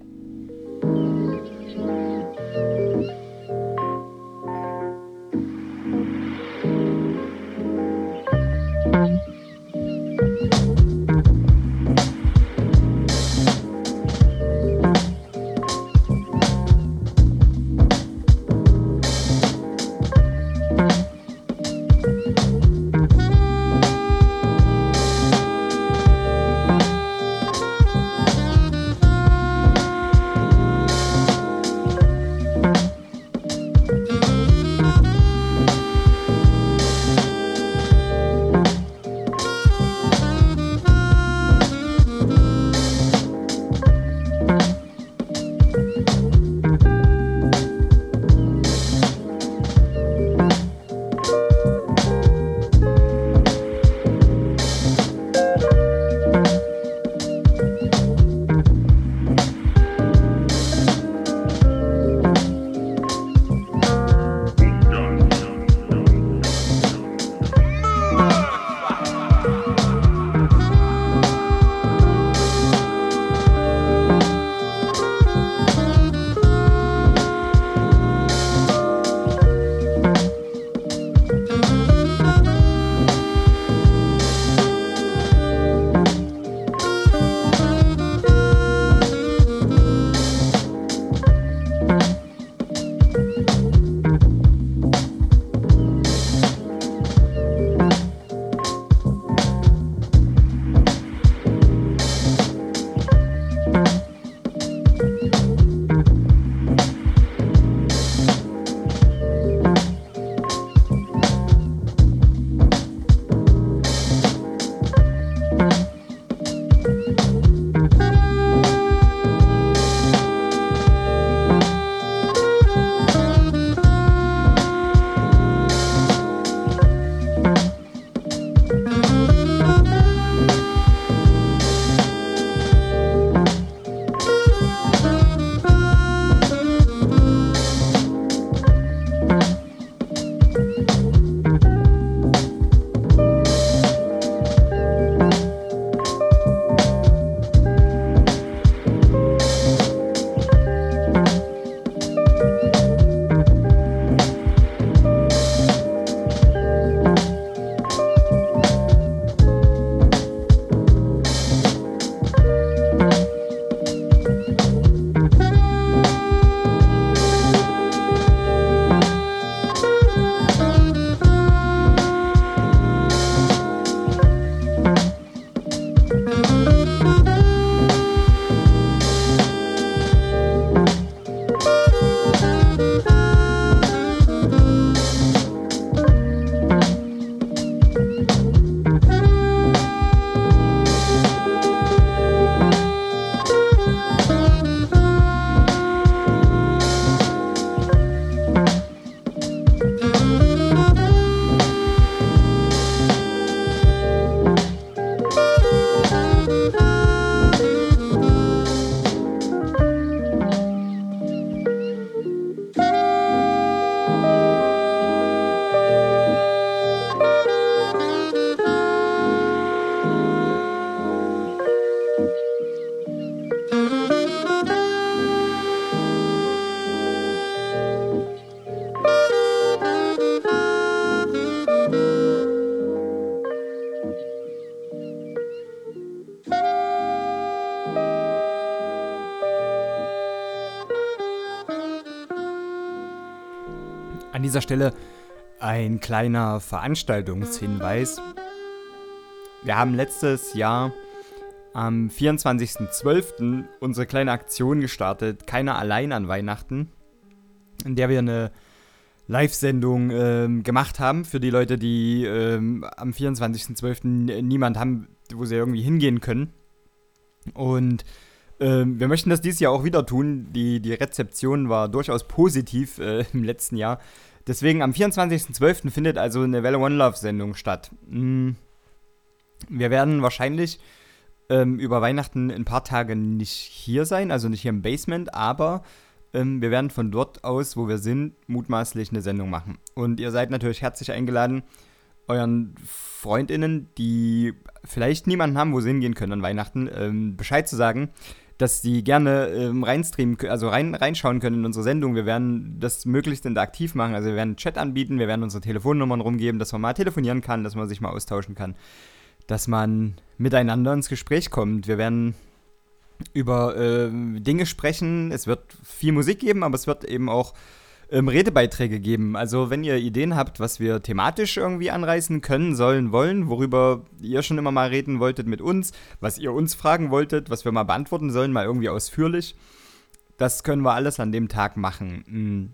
Dieser Stelle ein kleiner Veranstaltungshinweis. Wir haben letztes Jahr am 24.12. unsere kleine Aktion gestartet, Keiner allein an Weihnachten, in der wir eine Live-Sendung ähm, gemacht haben für die Leute, die ähm, am 24.12. niemand haben, wo sie irgendwie hingehen können. Und ähm, wir möchten das dieses Jahr auch wieder tun. Die, die Rezeption war durchaus positiv äh, im letzten Jahr. Deswegen am 24.12. findet also eine Welle One Love Sendung statt. Mm. Wir werden wahrscheinlich ähm, über Weihnachten ein paar Tage nicht hier sein, also nicht hier im Basement, aber ähm, wir werden von dort aus, wo wir sind, mutmaßlich eine Sendung machen. Und ihr seid natürlich herzlich eingeladen, euren FreundInnen, die vielleicht niemanden haben, wo sie hingehen können an Weihnachten, ähm, Bescheid zu sagen, dass sie gerne ähm, reinstreamen, also rein, reinschauen können in unsere Sendung. Wir werden das möglichst interaktiv machen. Also wir werden Chat anbieten, wir werden unsere Telefonnummern rumgeben, dass man mal telefonieren kann, dass man sich mal austauschen kann, dass man miteinander ins Gespräch kommt. Wir werden über äh, Dinge sprechen. Es wird viel Musik geben, aber es wird eben auch ähm, Redebeiträge geben. Also wenn ihr Ideen habt, was wir thematisch irgendwie anreißen können, sollen, wollen, worüber ihr schon immer mal reden wolltet mit uns, was ihr uns fragen wolltet, was wir mal beantworten sollen, mal irgendwie ausführlich, das können wir alles an dem Tag machen. Mhm.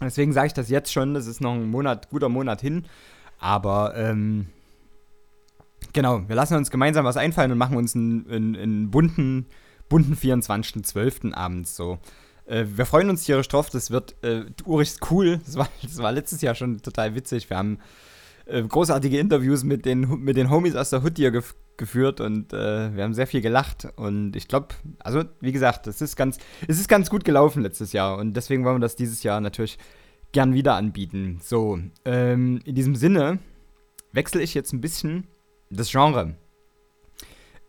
Deswegen sage ich das jetzt schon, das ist noch ein Monat, guter Monat hin, aber ähm, genau, wir lassen uns gemeinsam was einfallen und machen uns einen, einen, einen bunten, bunten 24.12. abends so. Äh, wir freuen uns tierisch drauf. Das wird äh, urigs cool. Das war, das war letztes Jahr schon total witzig. Wir haben äh, großartige Interviews mit den, mit den Homies aus der Hood hier gef geführt und äh, wir haben sehr viel gelacht. Und ich glaube, also wie gesagt, es ist, ganz, es ist ganz gut gelaufen letztes Jahr. Und deswegen wollen wir das dieses Jahr natürlich gern wieder anbieten. So, ähm, in diesem Sinne wechsle ich jetzt ein bisschen das Genre.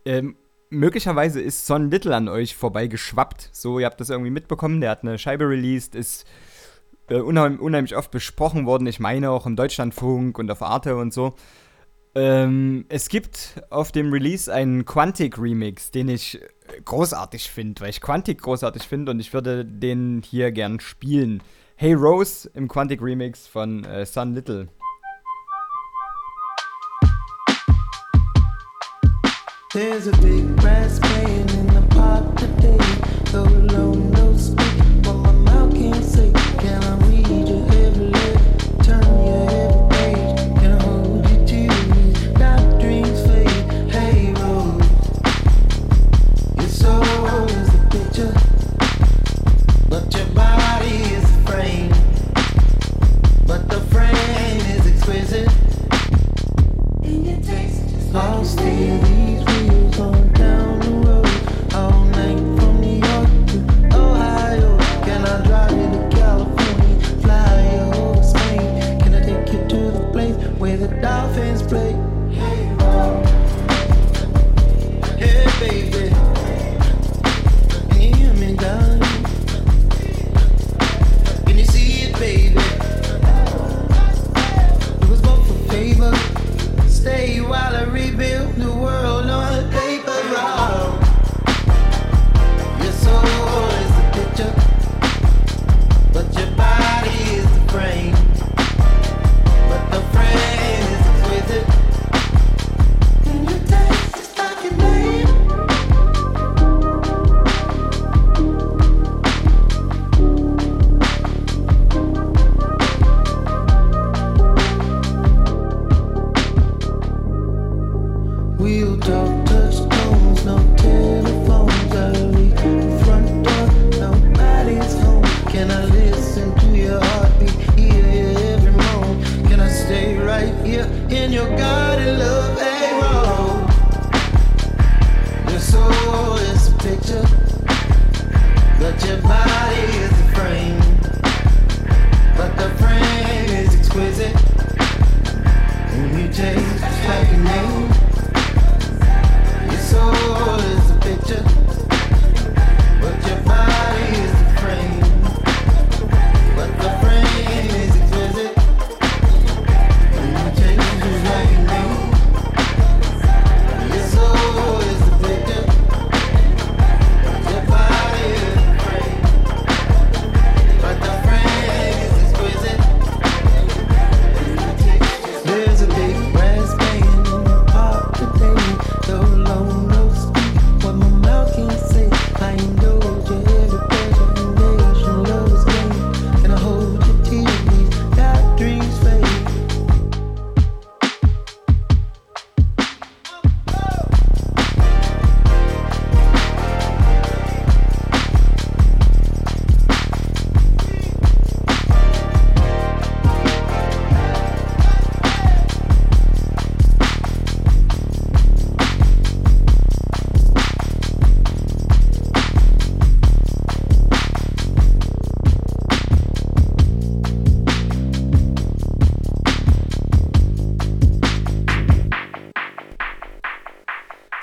Ähm, möglicherweise ist Son Little an euch vorbeigeschwappt. So, ihr habt das irgendwie mitbekommen. Der hat eine Scheibe released, ist äh, unheim unheimlich oft besprochen worden. Ich meine auch im Deutschlandfunk und auf Arte und so. Ähm, es gibt auf dem Release einen Quantic Remix, den ich großartig finde, weil ich Quantic großartig finde und ich würde den hier gern spielen. Hey Rose im Quantic Remix von äh, Son Little. There's a big brass band in the park today.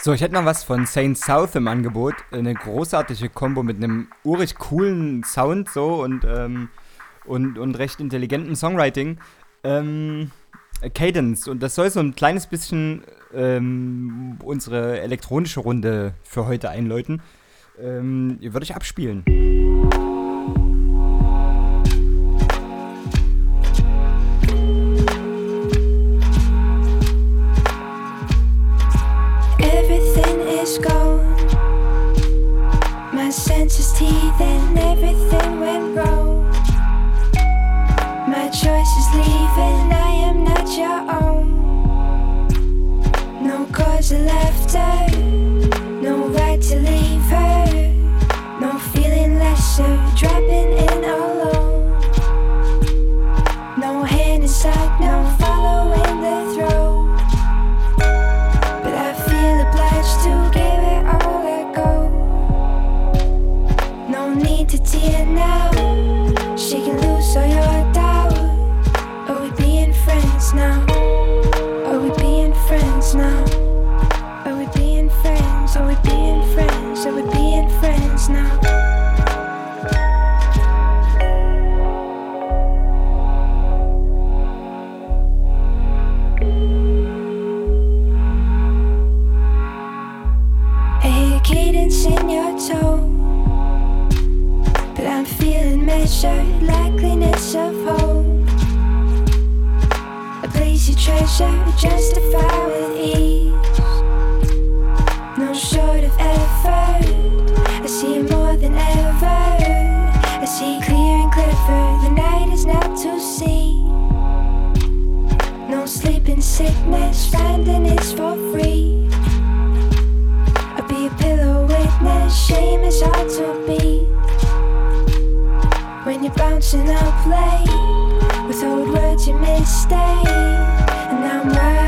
So, ich hätte noch was von Saint South im Angebot. Eine großartige Kombo mit einem urig coolen Sound so und, ähm, und, und recht intelligentem Songwriting. Ähm, Cadence. Und das soll so ein kleines bisschen ähm, unsere elektronische Runde für heute einläuten. Ähm, würde ich abspielen. Senses teething, everything went wrong. My choice is leaving, I am not your own. No cause of laughter, finding is for free. I'll be a pillow witness. Shame is hard to beat when you're bouncing up late with old words you mistake. And I'm wide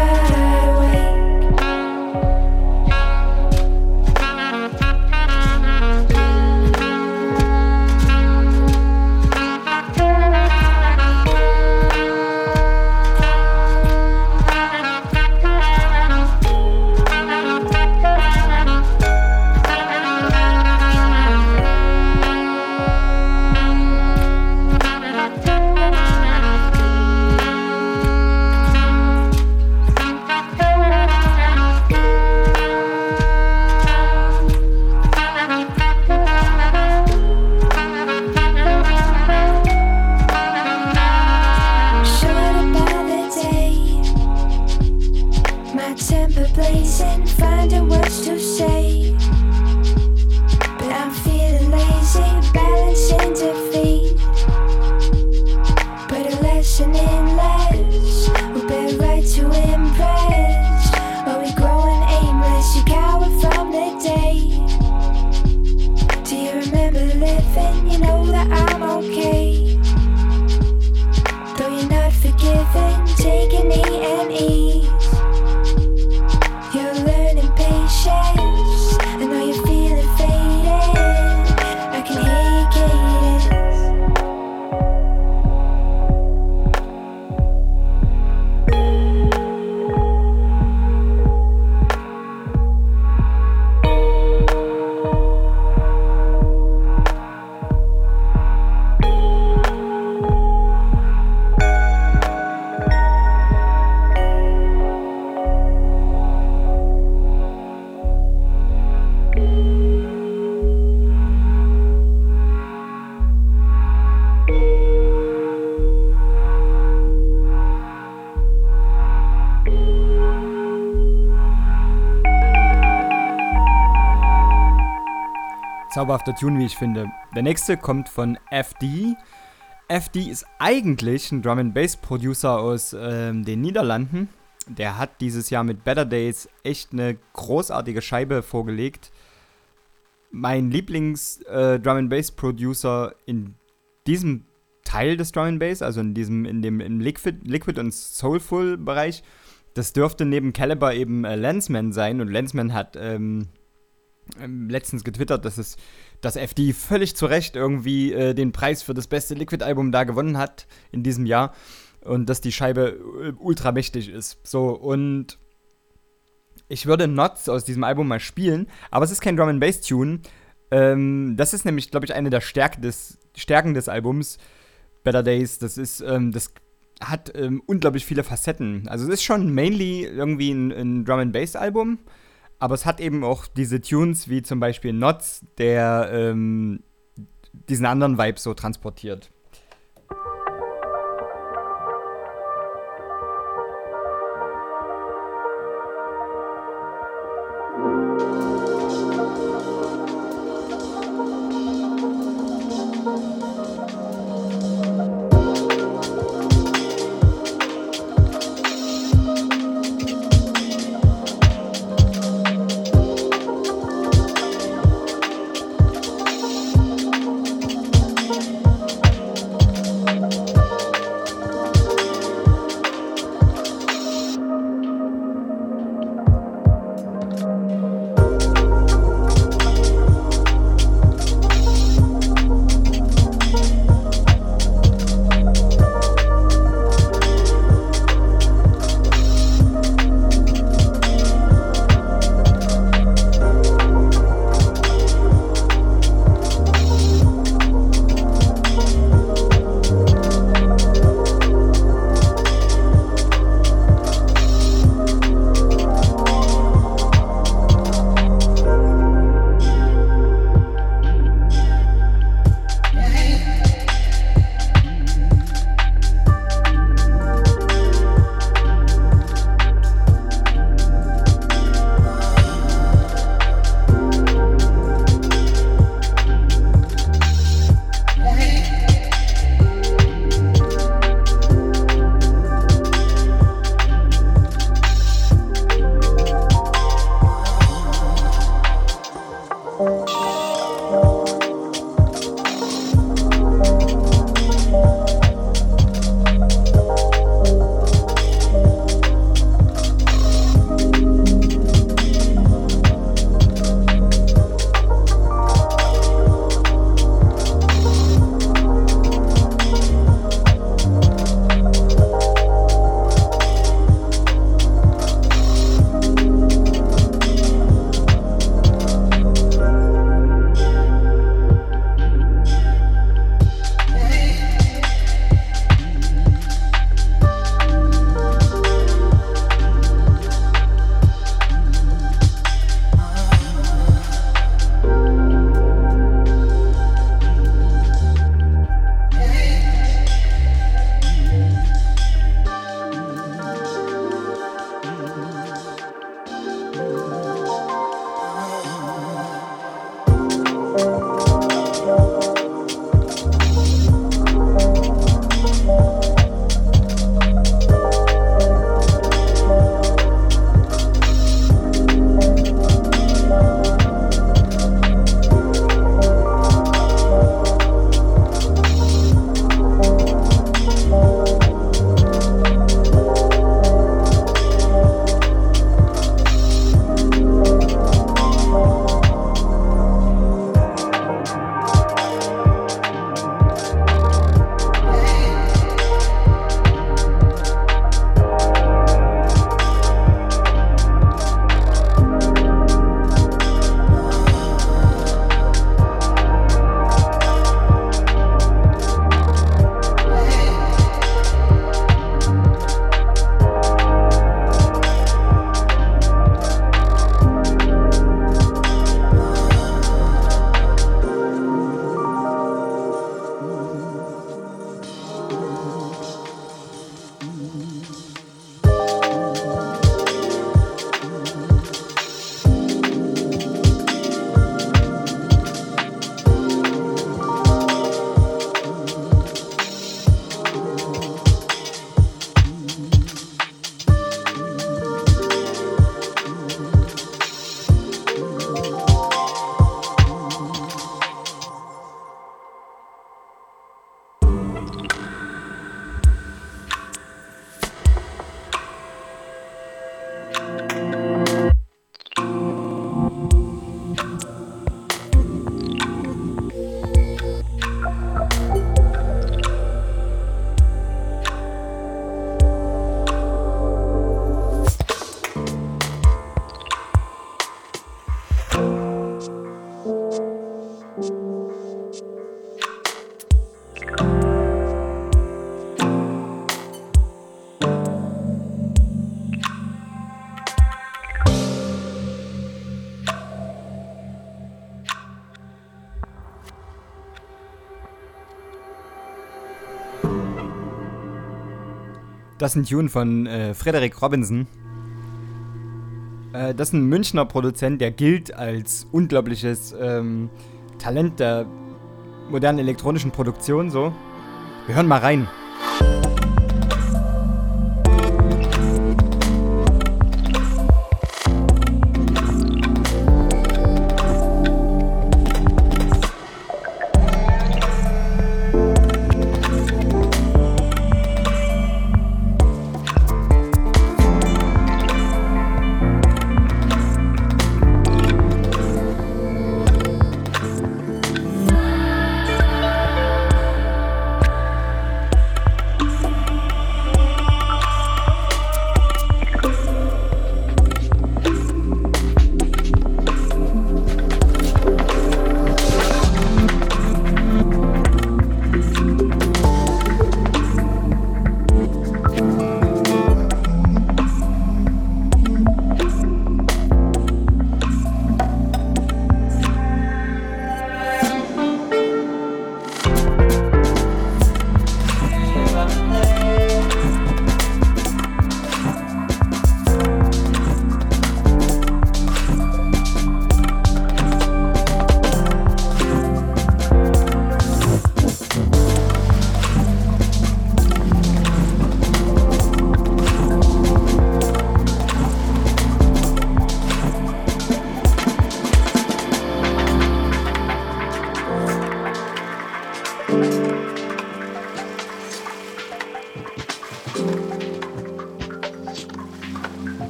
Zauberhafter Tune, wie ich finde. Der nächste kommt von FD. FD ist eigentlich ein Drum and Bass Producer aus ähm, den Niederlanden. Der hat dieses Jahr mit Better Days echt eine großartige Scheibe vorgelegt. Mein Lieblings äh, Drum and Bass Producer in diesem Teil des Drum and Bass, also in diesem in dem im Liquid, Liquid und Soulful Bereich, das dürfte neben Caliber eben äh, Lensman sein und Lensman hat ähm, letztens getwittert, dass es dass FD völlig zu Recht irgendwie äh, den Preis für das beste Liquid-Album da gewonnen hat in diesem Jahr und dass die Scheibe äh, ultra mächtig ist. So, und ich würde Nots aus diesem Album mal spielen, aber es ist kein Drum Bass Tune. Ähm, das ist nämlich, glaube ich, eine der Stärken des, Stärken des Albums. Better Days, das ist, ähm, das hat ähm, unglaublich viele Facetten. Also es ist schon mainly irgendwie ein, ein Drum Bass Album, aber es hat eben auch diese Tunes wie zum Beispiel Nots, der ähm, diesen anderen Vibe so transportiert. Das ist ein Tune von äh, Frederick Robinson. Äh, das ist ein Münchner Produzent, der gilt als unglaubliches ähm, Talent der modernen elektronischen Produktion. So, wir hören mal rein.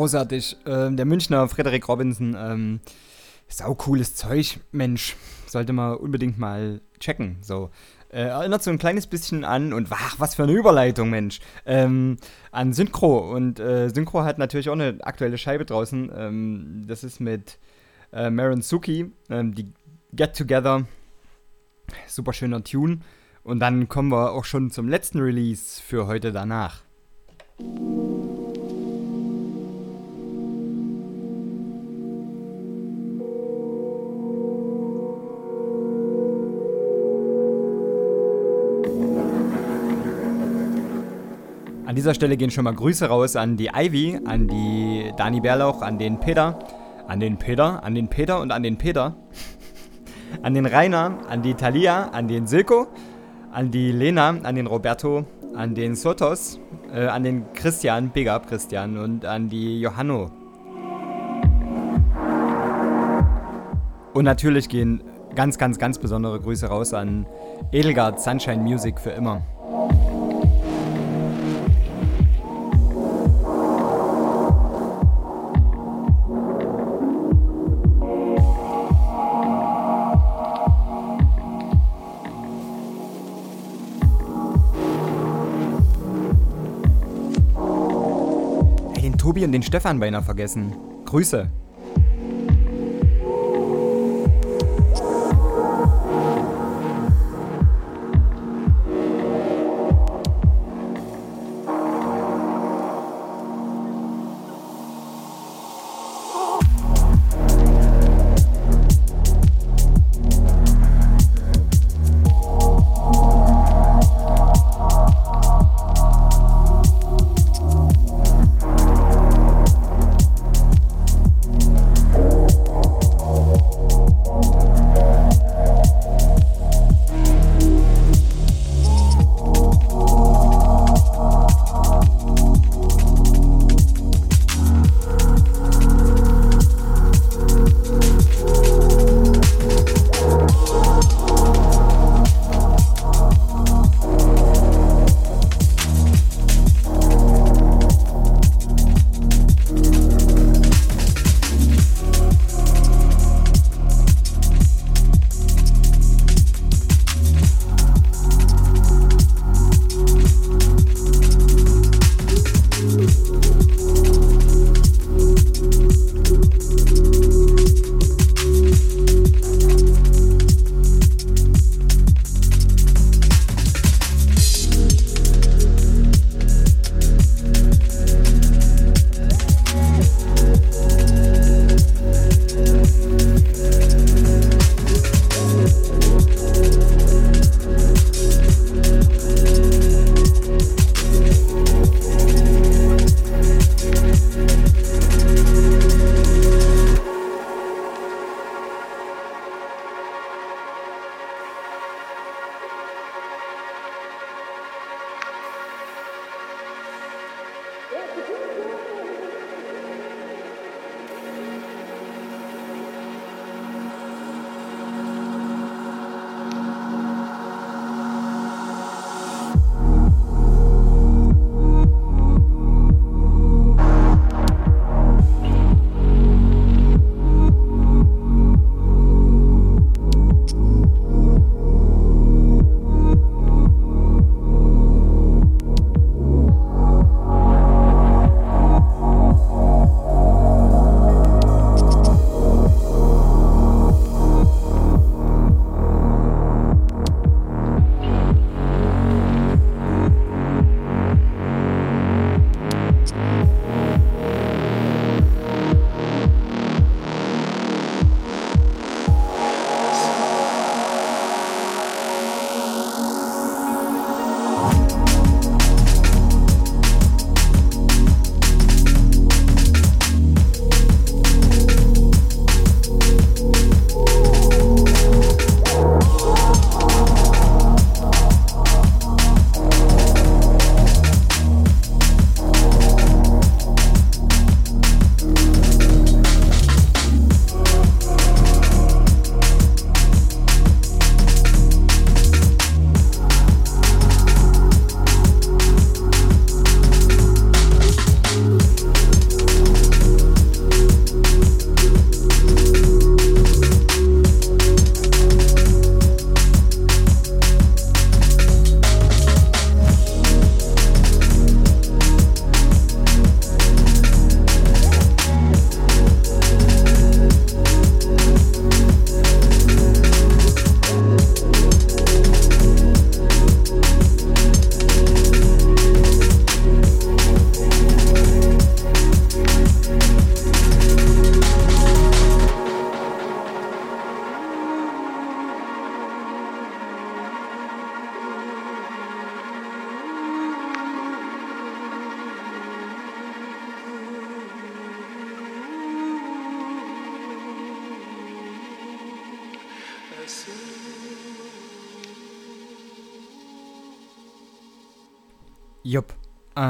Großartig. Ähm, der Münchner Frederik Robinson, ähm, sau cooles Zeug, Mensch. Sollte man unbedingt mal checken. So. Äh, erinnert so ein kleines bisschen an, und ach, was für eine Überleitung, Mensch, ähm, an Synchro. Und äh, Synchro hat natürlich auch eine aktuelle Scheibe draußen. Ähm, das ist mit äh, Maren Suki, ähm, die Get Together. Super schöner Tune. Und dann kommen wir auch schon zum letzten Release für heute danach. Dieser Stelle gehen schon mal Grüße raus an die Ivy, an die Dani Bärlauch, an den Peter, an den Peter, an den Peter und an den Peter, an den Rainer, an die Thalia, an den Silko, an die Lena, an den Roberto, an den Sotos, äh, an den Christian, Big Up Christian und an die Johanno. Und natürlich gehen ganz, ganz, ganz besondere Grüße raus an Edelgard Sunshine Music für immer. Den Stefan beinahe vergessen. Grüße.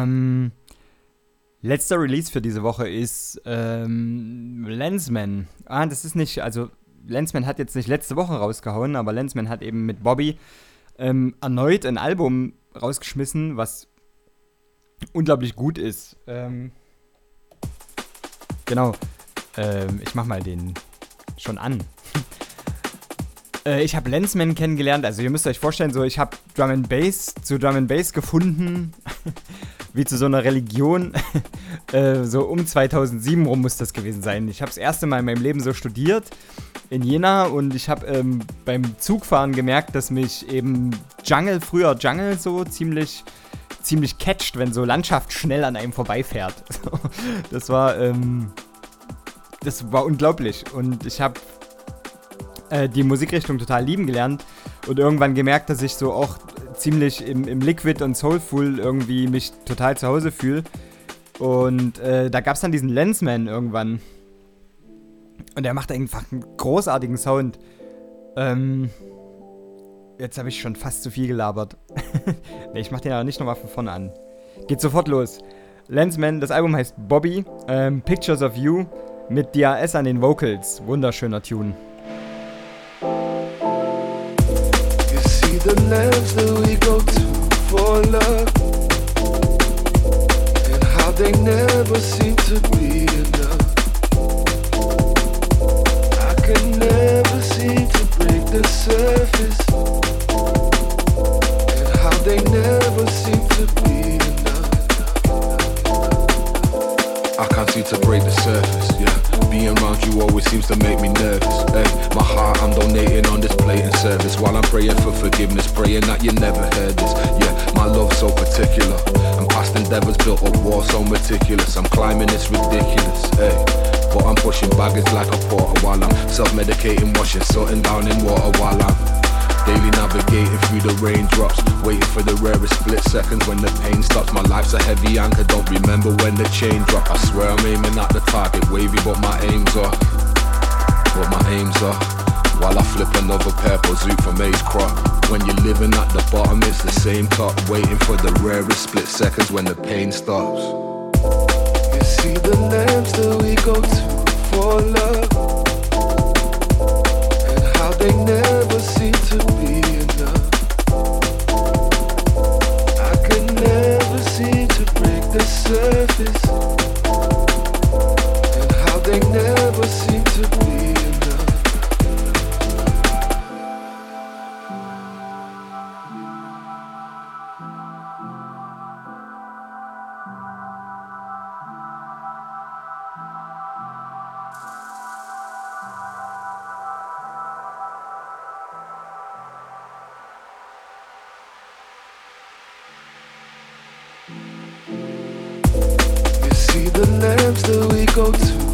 Ähm, letzter Release für diese Woche ist ähm, Lensman. Ah, das ist nicht, also Lensman hat jetzt nicht letzte Woche rausgehauen, aber Lensman hat eben mit Bobby ähm, erneut ein Album rausgeschmissen, was unglaublich gut ist. Ähm, genau. Ähm, ich mach mal den schon an. äh, ich habe Lensman kennengelernt. Also ihr müsst euch vorstellen, so ich habe Drum and Bass zu Drum and Bass gefunden, wie zu so einer Religion. äh, so um 2007 rum muss das gewesen sein. Ich habe das erste Mal in meinem Leben so studiert in Jena und ich habe ähm, beim Zugfahren gemerkt, dass mich eben Jungle, früher Jungle so ziemlich ziemlich catcht, wenn so Landschaft schnell an einem vorbeifährt. das war ähm, das war unglaublich und ich habe äh, die Musikrichtung total lieben gelernt und irgendwann gemerkt, dass ich so auch ziemlich im, im Liquid und Soulful irgendwie mich total zu Hause fühle. Und äh, da gab es dann diesen Lensman irgendwann. Und der macht einfach einen großartigen Sound. Ähm, jetzt habe ich schon fast zu viel gelabert. nee, ich mach den aber nicht nochmal von vorne an. Geht sofort los. Lensman, das Album heißt Bobby, ähm, Pictures of You mit DAS an den Vocals. Wunderschöner Tune. The lengths that we go to for love, and how they never seem to be enough. I can never seem to break the surface, and how they never seem to be enough. I can't seem to break the surface, yeah. Being around you always seems to make me nervous. Hey, my heart I'm donating on this blatant service while I'm praying for forgiveness, praying that you never heard this. Yeah, my love so particular. And past endeavors built up walls so meticulous. I'm climbing, it's ridiculous. Hey. But I'm pushing baggage like a porter while I'm self-medicating, washing something down in water while I'm Daily navigating through the raindrops, waiting for the rarest split seconds when the pain stops. My life's a heavy anchor, don't remember when the chain drop. I swear I'm aiming at the target, wavy, but my aims are, but my aims are. While I flip another purple zoot from Ace Crop. When you're living at the bottom, it's the same top, waiting for the rarest split seconds when the pain stops. You see the lamps that we go to for love, surface, and how they never seem to be coat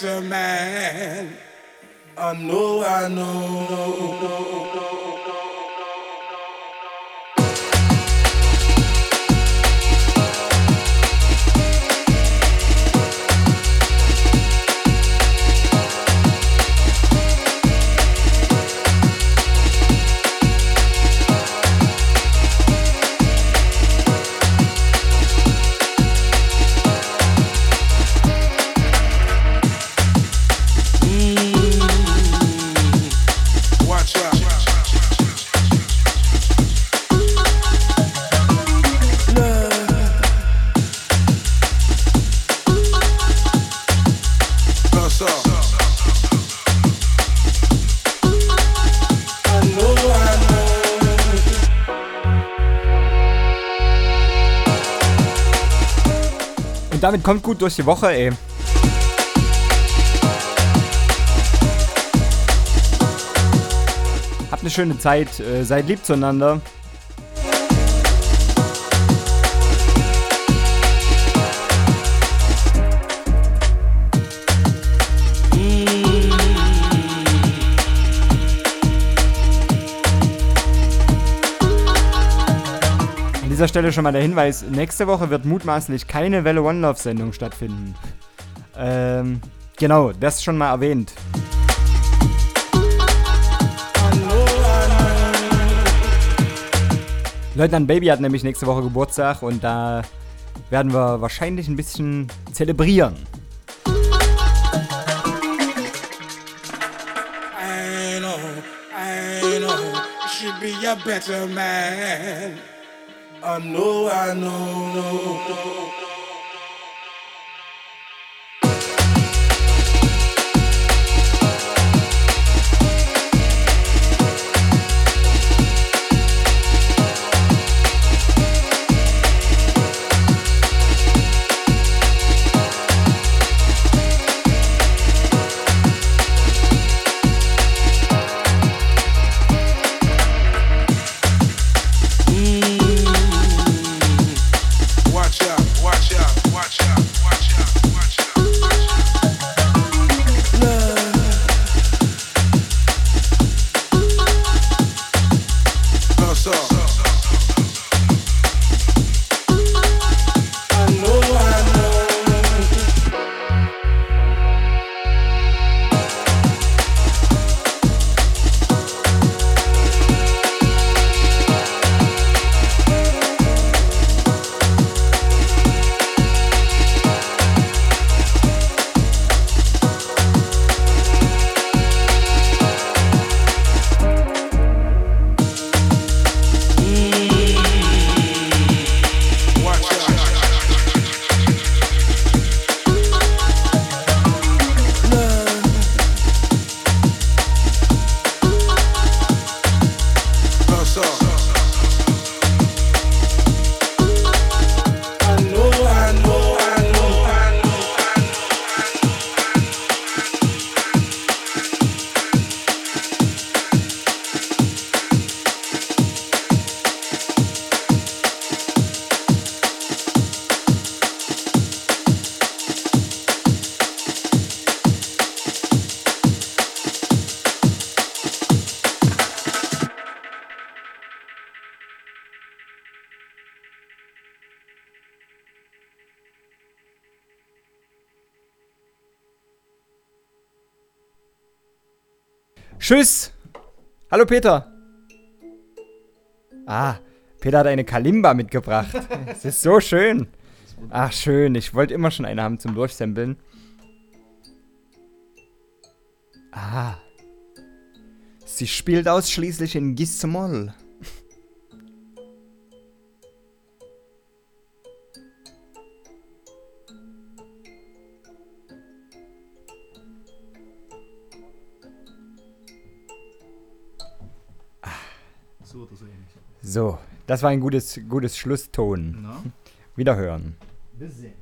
better man. I know. Damit kommt gut durch die Woche, ey. Habt eine schöne Zeit, äh, seid lieb zueinander. Dieser Stelle schon mal der Hinweis, nächste Woche wird mutmaßlich keine Welle One Love Sendung stattfinden. Ähm, genau, das schon mal erwähnt. Leutnant Baby hat nämlich nächste Woche Geburtstag und da werden wir wahrscheinlich ein bisschen zelebrieren. I know, I know, should be a better man. I know, I know. Watch Tschüss! Hallo Peter! Ah, Peter hat eine Kalimba mitgebracht. Es ist so schön. Ach, schön. Ich wollte immer schon eine haben zum Durchsampeln. Ah. Sie spielt ausschließlich in Gis-Moll. So, das war ein gutes, gutes Schlusston. Na? Wiederhören. Bis sehen.